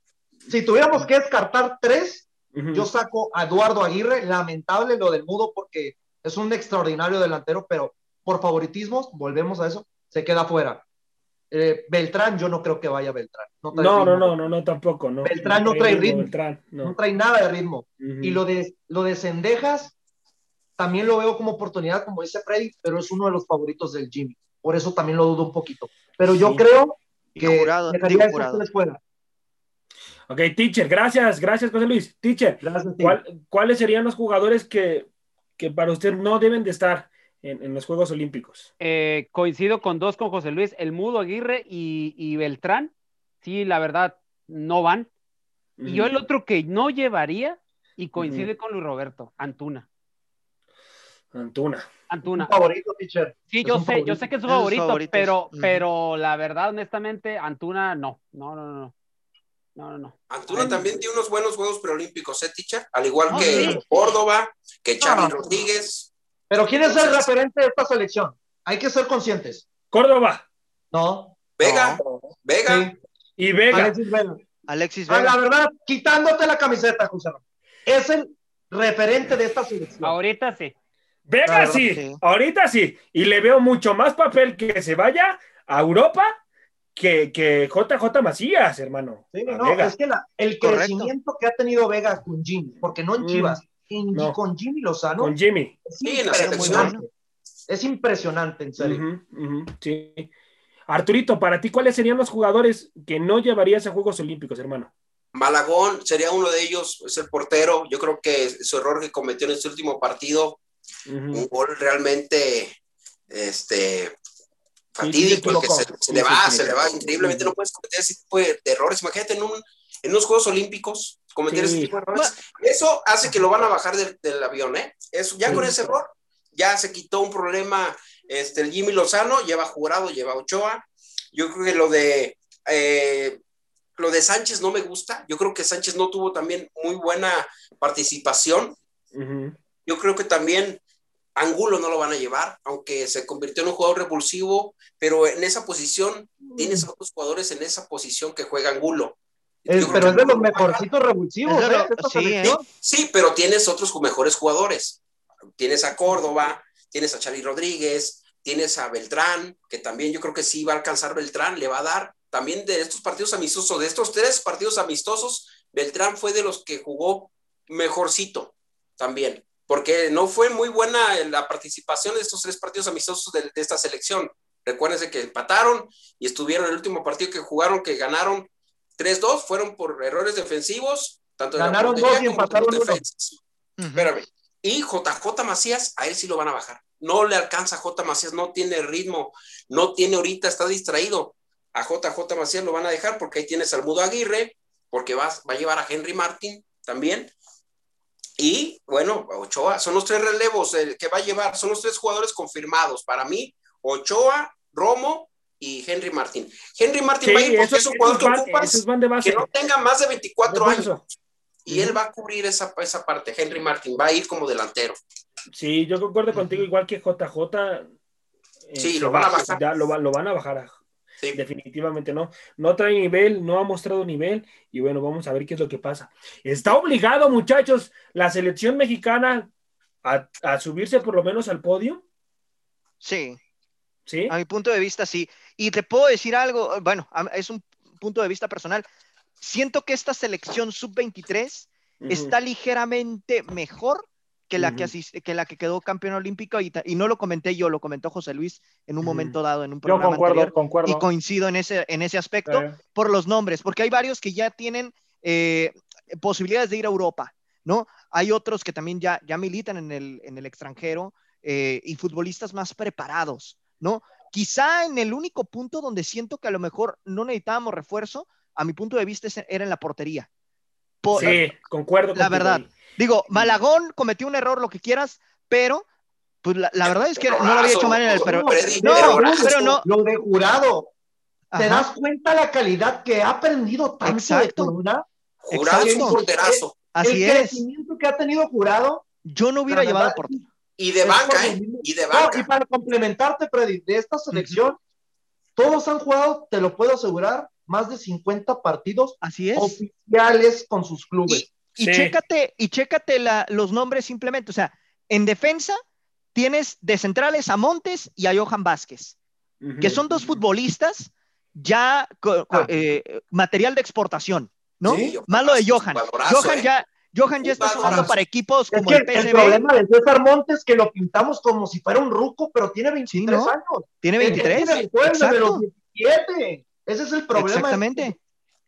si tuviéramos que descartar tres, yo saco a Eduardo Aguirre, lamentable lo del mudo porque es un extraordinario delantero, pero por favoritismos, volvemos a eso, se queda fuera. Eh, Beltrán, yo no creo que vaya Beltrán. No, No, no, ritmo. no, no, no, tampoco, no. Beltrán no trae ritmo. Beltrán, no. No trae nada de ritmo. Y lo de, lo de Cendejas, también lo veo como oportunidad, como dice Freddy, pero es uno de los favoritos del Jimmy. Por eso también lo dudo un poquito. Pero yo Sí. creo que jurado, dejaría jurado. fuera. Ok, teacher, gracias, gracias, José Luis. Teacher, Gracias, Steve. ¿cuál- ¿cuáles serían los jugadores que, que para usted no deben de estar en, en los Juegos Olímpicos? Eh, coincido con dos con José Luis, el Mudo Aguirre y, y Beltrán. Sí, la verdad, no van. Y yo el otro que no llevaría, y coincide con Luis Roberto, Antuna. Antuna. Antuna. Un favorito, teacher. Sí, Es yo sé, favorito. yo sé que es su Es favorito, favoritos. pero, pero la verdad, honestamente, Antuna no. No, no, no. No, no, no. Antuna también tiene unos buenos Juegos Preolímpicos, ¿eh, teacher? Al igual No, que sí. Córdoba, que Charlie No. Rodríguez. Pero ¿quién es el referente de esta selección? Hay que ser conscientes. Córdoba No. Vega, Vega. Sí. y Vega. Alexis Vega. Alexis Ah, Vega. la verdad, quitándote la camiseta, José. Es el referente de esta selección. Ahorita sí. Vega Claro, sí, sí. ahorita sí. Y le veo mucho más papel que se vaya a Europa que, que JJ Macías, hermano. Sí, A no, Vega. es que la- el Correcto. crecimiento que ha tenido Vega con Jimmy, porque no en Mm, Chivas, en- no. con Jimmy Lozano, Con Jimmy. es Sí, en la impresionante. selección. Es impresionante, en serio. Sí. Arturito, para ti, ¿cuáles serían los jugadores que no llevarías a Juegos Olímpicos, hermano? Malagón sería uno de ellos, es el portero. Yo creo que su error que cometió en este último partido, un gol realmente este, fatídico, sí, que se, se le va, sí. se le va increíblemente. No puedes cometer ese tipo de, de errores. Imagínate en, un, en unos Juegos Olímpicos cometer Sí. ese tipo de errores. Eso hace que lo van a bajar del, del avión, ¿eh? Eso, ya Sí. con ese error, ya se quitó un problema. Este, el Jimmy Lozano lleva jurado, lleva Ochoa. Yo creo que lo de eh, lo de Sánchez no me gusta. Yo creo que Sánchez no tuvo también muy buena participación. Yo creo que también Angulo no lo van a llevar, aunque se convirtió en un jugador repulsivo, pero en esa posición tienes a otros jugadores en esa posición que juega Angulo. Es- pero es de los mejorcitos revulsivos, ¿eh? lo- sí, selección. Sí, pero tienes otros mejores jugadores. Tienes a Córdoba, tienes a Charlie Rodríguez, tienes a Beltrán, que también yo creo que sí va a alcanzar Beltrán, le va a dar. También de estos partidos amistosos, de estos tres partidos amistosos, Beltrán fue de los que jugó mejorcito también, porque no fue muy buena la participación de estos tres partidos amistosos de, de esta selección. Recuérdense que empataron y estuvieron en el último partido que jugaron, que ganaron 3-2, fueron por errores defensivos, tanto de la Ganaron dos y empataron uno. Espérame. Y JJ Macías, a él sí lo van a bajar. No le alcanza a J Macías, no tiene ritmo, no tiene ahorita, está distraído. A JJ Macías lo van a dejar porque ahí tienes al Mudo Aguirre, porque va, va a llevar a Henry Martin también. Y bueno, Ochoa, son los tres relevos el que va a llevar, son los tres jugadores confirmados. Para mí, Ochoa, Romo y Henry Martin. Henry Martin Sí, va a ir porque esos, es un jugador que van, ocupas esos van de base. que no tenga más de 24 Por años. Y él va a cubrir esa, esa parte. Henry Martin va a ir como delantero. Sí, yo concuerdo contigo, igual que JJ. eh, Sí, lo van a baja, bajar. ya lo, lo van a bajar. a- Sí. Definitivamente no. No trae nivel, no ha mostrado nivel. Y bueno, vamos a ver qué es lo que pasa. Está obligado, muchachos, la selección mexicana a, a subirse por lo menos al podio. Sí. ¿Sí? A mi punto de vista, sí. Y te puedo decir algo, bueno, a- es un punto de vista personal. Siento que esta selección sub-23 Ujú. está ligeramente mejor que la, que, Ujú. asis- que la que quedó campeona olímpica y, y no lo comenté yo, lo comentó José Luis en un Ujú. momento dado en un Yo programa concuerdo, anterior concuerdo. y coincido en ese, en ese aspecto Eh, por los nombres, porque hay varios que ya tienen eh, posibilidades de ir a Europa, ¿no? Hay otros que también ya, ya militan en el, en el extranjero eh, y futbolistas más preparados, ¿no? Quizá en el único punto donde siento que a lo mejor no necesitábamos refuerzo, a mi punto de vista, es- era en la portería. Por- Sí, concuerdo. La verdad. ahí. Digo, Malagón cometió un error, lo que quieras, pero pues la, la verdad es que no lo había hecho mal en el... Pero, no, pero no. Lo de jurado. ¿Te Ajá. das cuenta la calidad que ha aprendido tanto Exacto. de Corona? Jurado es un porterazo. Así el es. crecimiento que ha tenido jurado. Yo no hubiera llevado verdad, por... Y de es banca, ¿eh? Y de No, banca. y para complementarte, Freddy, de esta selección, todos han jugado, te lo puedo asegurar, más de 50 partidos Así es. oficiales con sus clubes. Y Sí. chécate, y chécate la- los nombres simplemente. O sea, en defensa tienes de centrales a Montes y a Johan Vázquez, que son dos futbolistas ya Ah. eh, material de exportación, ¿no? Sí, Malo de Johan. Johan ¿eh? ya, Johan ya está jugando para equipos Es como que el el, PSV, problema de César Montes que lo pintamos como si fuera un ruco, pero tiene 23 ¿no? años. tiene Él 23. tiene el sueldo de los Exacto, 17. Ese es el problema. exactamente.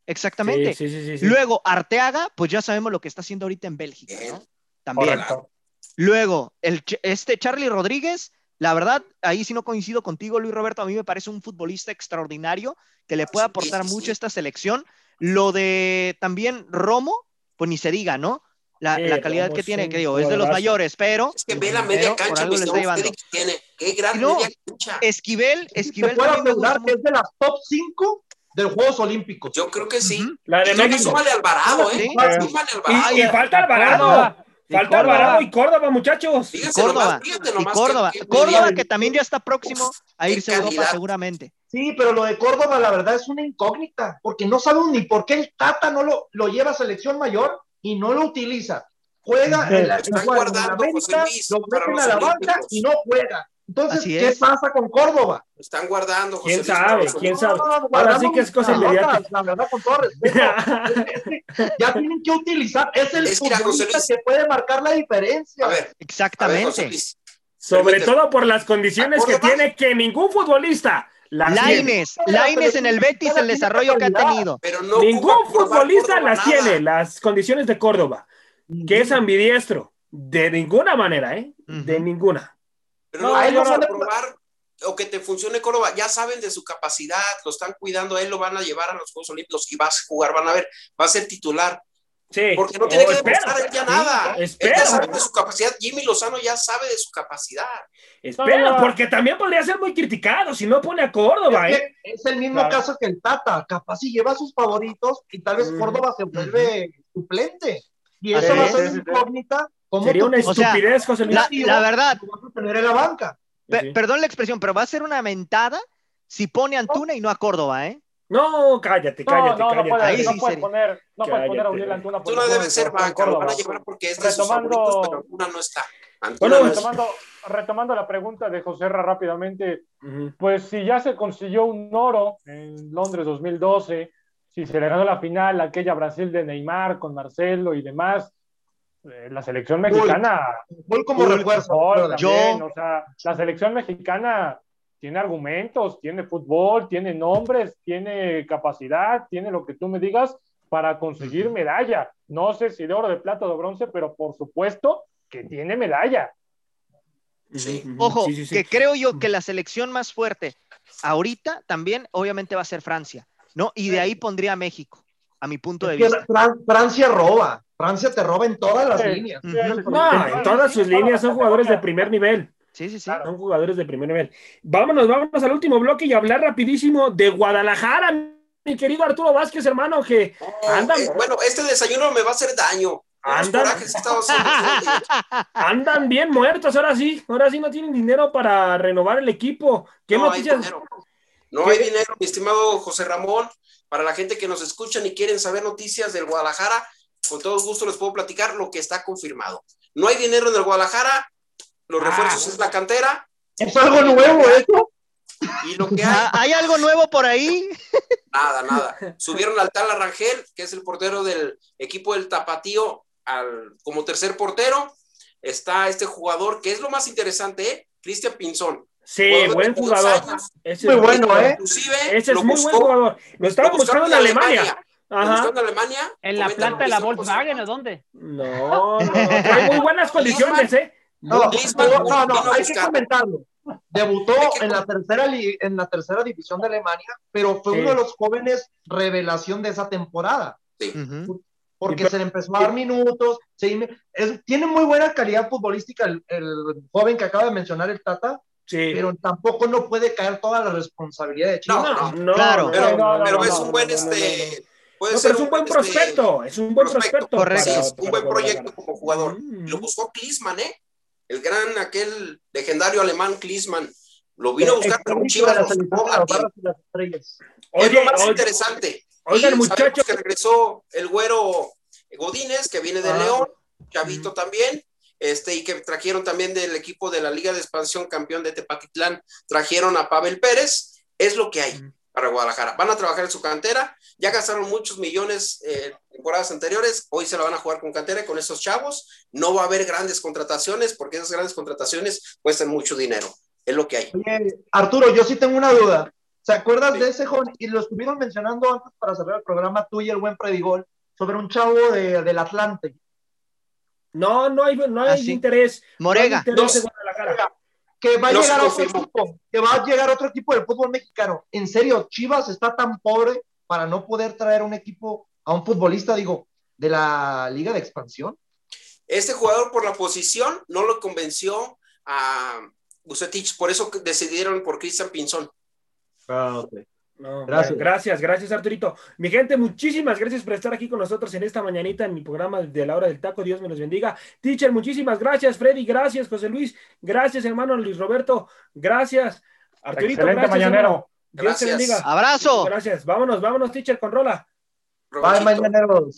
Exactamente. Sí, sí, sí, sí, sí. Luego, Arteaga, pues ya sabemos lo que está haciendo ahorita en Bélgica. ¿no? También. correcto. Luego, el, este Charlie Rodríguez, la verdad, ahí sí no coincido contigo, Luis Roberto, a mí me parece un futbolista extraordinario que le puede Sí, aportar sí, mucho a esta selección. Lo de también Romo, pues ni se diga, ¿no? La, Sí, la calidad que es tiene, que digo, es de los mayores, pero Es que ve la media cancha, que tiene. Qué gran no, media cancha. Esquivel, Te Esquivel puedo me gusta asegurar que es de las top 5 de los Juegos Olímpicos. Yo creo que sí. Ujú. La de México. súmale Alvarado, ¿eh? Sí. Súmale Alvarado. Y, y falta Alvarado. Falta Córdoba. Alvarado y Córdoba, muchachos. Córdoba. nomás, Y Córdoba, que- que Córdoba que también ya está próximo a irse a Europa calidad. seguramente. Sí, pero lo de Córdoba, la verdad, es una incógnita, porque no sabemos ni por qué el Tata no lo, lo lleva a selección mayor y no lo utiliza. Juega en la, Están en la- en la guardando, José América, Luis, lo meten a la banca y no juega. Entonces, ¿qué pasa con Córdoba? Están guardando, José ¿Quién Luis, sabe? los ¿Quién sabe? No, no, Ahora sí que es cosa inmediata. La verdad, con todo respeto. Es que ya tienen que utilizar. Es el Es que, mira, José futbolista Luis. que puede marcar la diferencia. A ver, a ver, José Exactamente. Luis. Sobre Permíteme. todo por las condiciones que tiene que ningún futbolista las tiene. Laines, Laines en el Betis, el desarrollo que ha tenido. Pero no Ningún futbolista Córdoba las nada. tiene, las condiciones de Córdoba. Que es ambidiestro. De ninguna manera, ¿eh? De ninguna. Pero No, no, que no- probar o que te funcione Córdoba. Ya saben de su capacidad, lo están cuidando, a él lo van a llevar a los Juegos Olímpicos y vas a jugar, van a ver, va a ser titular. Sí. Porque no tiene Oh, que espera, demostrar él ya nada. Él Espera, ya sabe de su capacidad. Jimmy Lozano ya sabe de su capacidad. espera, No, no, no. porque también podría ser muy criticado si no pone a Córdoba, Es, ¿eh? es el mismo Claro. caso que el Tata. Capaz si lleva a sus favoritos y tal vez. Córdoba se vuelve suplente. Y Así eso va a es, ser incógnita. ¿Cómo Sería una O sea, estupidez, José Luis. La, la verdad, lo vas a tener en la banca? Sí. perdón la expresión, pero va a ser una mentada si pone a Antuna y no a Córdoba, ¿eh? No, cállate, cállate, no, no cállate. puedes, no sí puedes poner, no puedes poner a Cállate. Uriel Antuna por Antuna debe de ser Córdoba. banca, lo van a llevar porque es de sus Retomando- favoritos, pero Antuna no está. Antuna Bueno, no es- Retomando, la pregunta de José Ra rápidamente, pues si ya se consiguió un oro en Londres 2012, si se le ganó la final aquella Brasil de Neymar con Marcelo y demás, la selección mexicana Gol como refuerzo. fútbol Yo- también, o sea, la selección mexicana tiene argumentos, tiene fútbol, tiene nombres, tiene capacidad, tiene lo que tú me digas para conseguir medalla. No sé si de oro, de plata o de bronce, pero por supuesto que tiene medalla. Sí. Ojo, sí, sí, sí. que creo yo que la selección más fuerte ahorita también obviamente va a ser Francia, ¿no? Y de ahí pondría a México, a mi punto de Es vista. Fran- Francia roba. Francia te roba en todas las Sí. líneas. No, en todas sus líneas son jugadores de primer nivel. Sí, sí, sí. Son jugadores de primer nivel. Vámonos, vámonos al último bloque y hablar rapidísimo de Guadalajara, mi querido Arturo Vázquez, hermano, que No, andan, eh, bueno, este desayuno me va a hacer daño. Andan. andan bien muertos, ahora sí, ahora sí no tienen dinero para renovar el equipo. ¿Qué no hay noticias? dinero. No ¿Qué? hay dinero, mi estimado José Ramón. Para la gente que nos escuchan y quieren saber noticias del Guadalajara, con todo gusto les puedo platicar lo que está confirmado. No hay dinero en el Guadalajara, los Ah. refuerzos es la cantera, ¿Es algo nuevo eso? Y lo que hay, Ah, ¿Hay algo nuevo por ahí? nada, nada. Subieron al Tala Rangel, que es el portero del equipo del Tapatío, al, como tercer portero. Está este jugador, que es lo más interesante, ¿eh? Cristian Pinzón. Sí, Jugador buen 22 jugador. años. Ese Muy bueno, ¿eh? Inclusive Ese es lo muy buscó- buen jugador. Lo estaban lo buscando en Alemania. Ajá. en Alemania. ¿En la planta de la. Volkswagen o dónde? No, no, trae muy buenas condiciones, ¿eh? No, no, no, hay que comentarlo. Debutó Hay que en la tercera li- en la tercera división de Alemania, pero fue Sí. uno de los jóvenes revelación de esa temporada, Sí. Porque se le empezó a dar minutos, se- es- tiene muy buena calidad futbolística el, el joven que acaba de mencionar el Tata, Sí. pero tampoco no puede caer toda la responsabilidad de Chivas. No, no, no, Claro. Pero, no, no, pero no, es un buen, no, no, no, este, puede No, ser pero es un buen este, prospecto, es un buen prospecto. prospecto. Correcto. para- un buen para proyecto como jugador. Mm. Lo buscó Klinsmann, ¿eh? El gran, aquel legendario alemán Klinsmann. Lo vino a buscar, técnico Chivas las las estrellas. es lo más oye, interesante. oigan, muchachos. que regresó el güero Godínez, que viene de Ah. León, Chavito también, este, y que trajeron también del equipo de la Liga de Expansión, campeón de Tepatitlán, trajeron a Pavel Pérez. Es lo que hay para Guadalajara. Van a trabajar en su cantera, ya gastaron muchos millones eh, temporadas anteriores, hoy se la van a jugar con cantera y con esos chavos. No va a haber grandes contrataciones, porque esas grandes contrataciones cuestan mucho dinero. Es lo que hay. Oye, Arturo, yo sí tengo una duda. ¿Se acuerdas Sí. de ese joven? Y lo estuvieron mencionando antes para cerrar el programa, tú y el buen Predigol, sobre un chavo de, del Atlante. No, no hay, no hay Ah, interés. Morega. No hay interés No. de Guadalajara. Que va a No llegar otro equipo, que va a llegar otro equipo del fútbol mexicano. En serio, Chivas está tan pobre para no poder traer un equipo a un futbolista, digo, de la Liga de Expansión. Este jugador por la posición no lo convenció a Bucetich, por eso decidieron por Cristian Pinzón. No, Gracias. gracias. gracias, gracias Arturito. Mi gente, muchísimas gracias por estar aquí con nosotros en esta mañanita en mi programa de la hora del taco. Dios me los bendiga. Teacher, muchísimas gracias. Freddy, gracias. José Luis, gracias, hermano Luis Roberto, gracias. Arturito, Excelente gracias. mañanero. hermano. Dios te Gracias. bendiga. Abrazo. Gracias. Vámonos, vámonos, teacher, con Rola. Bye, mañaneros.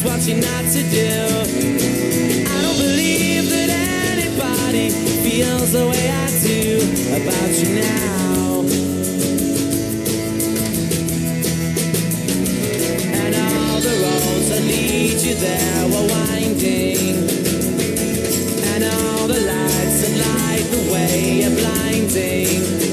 Realized what you're not to do. I don't believe that anybody feels the way I do about you now. And all the roads that lead you there were winding. And all the lights that light the way are blinding.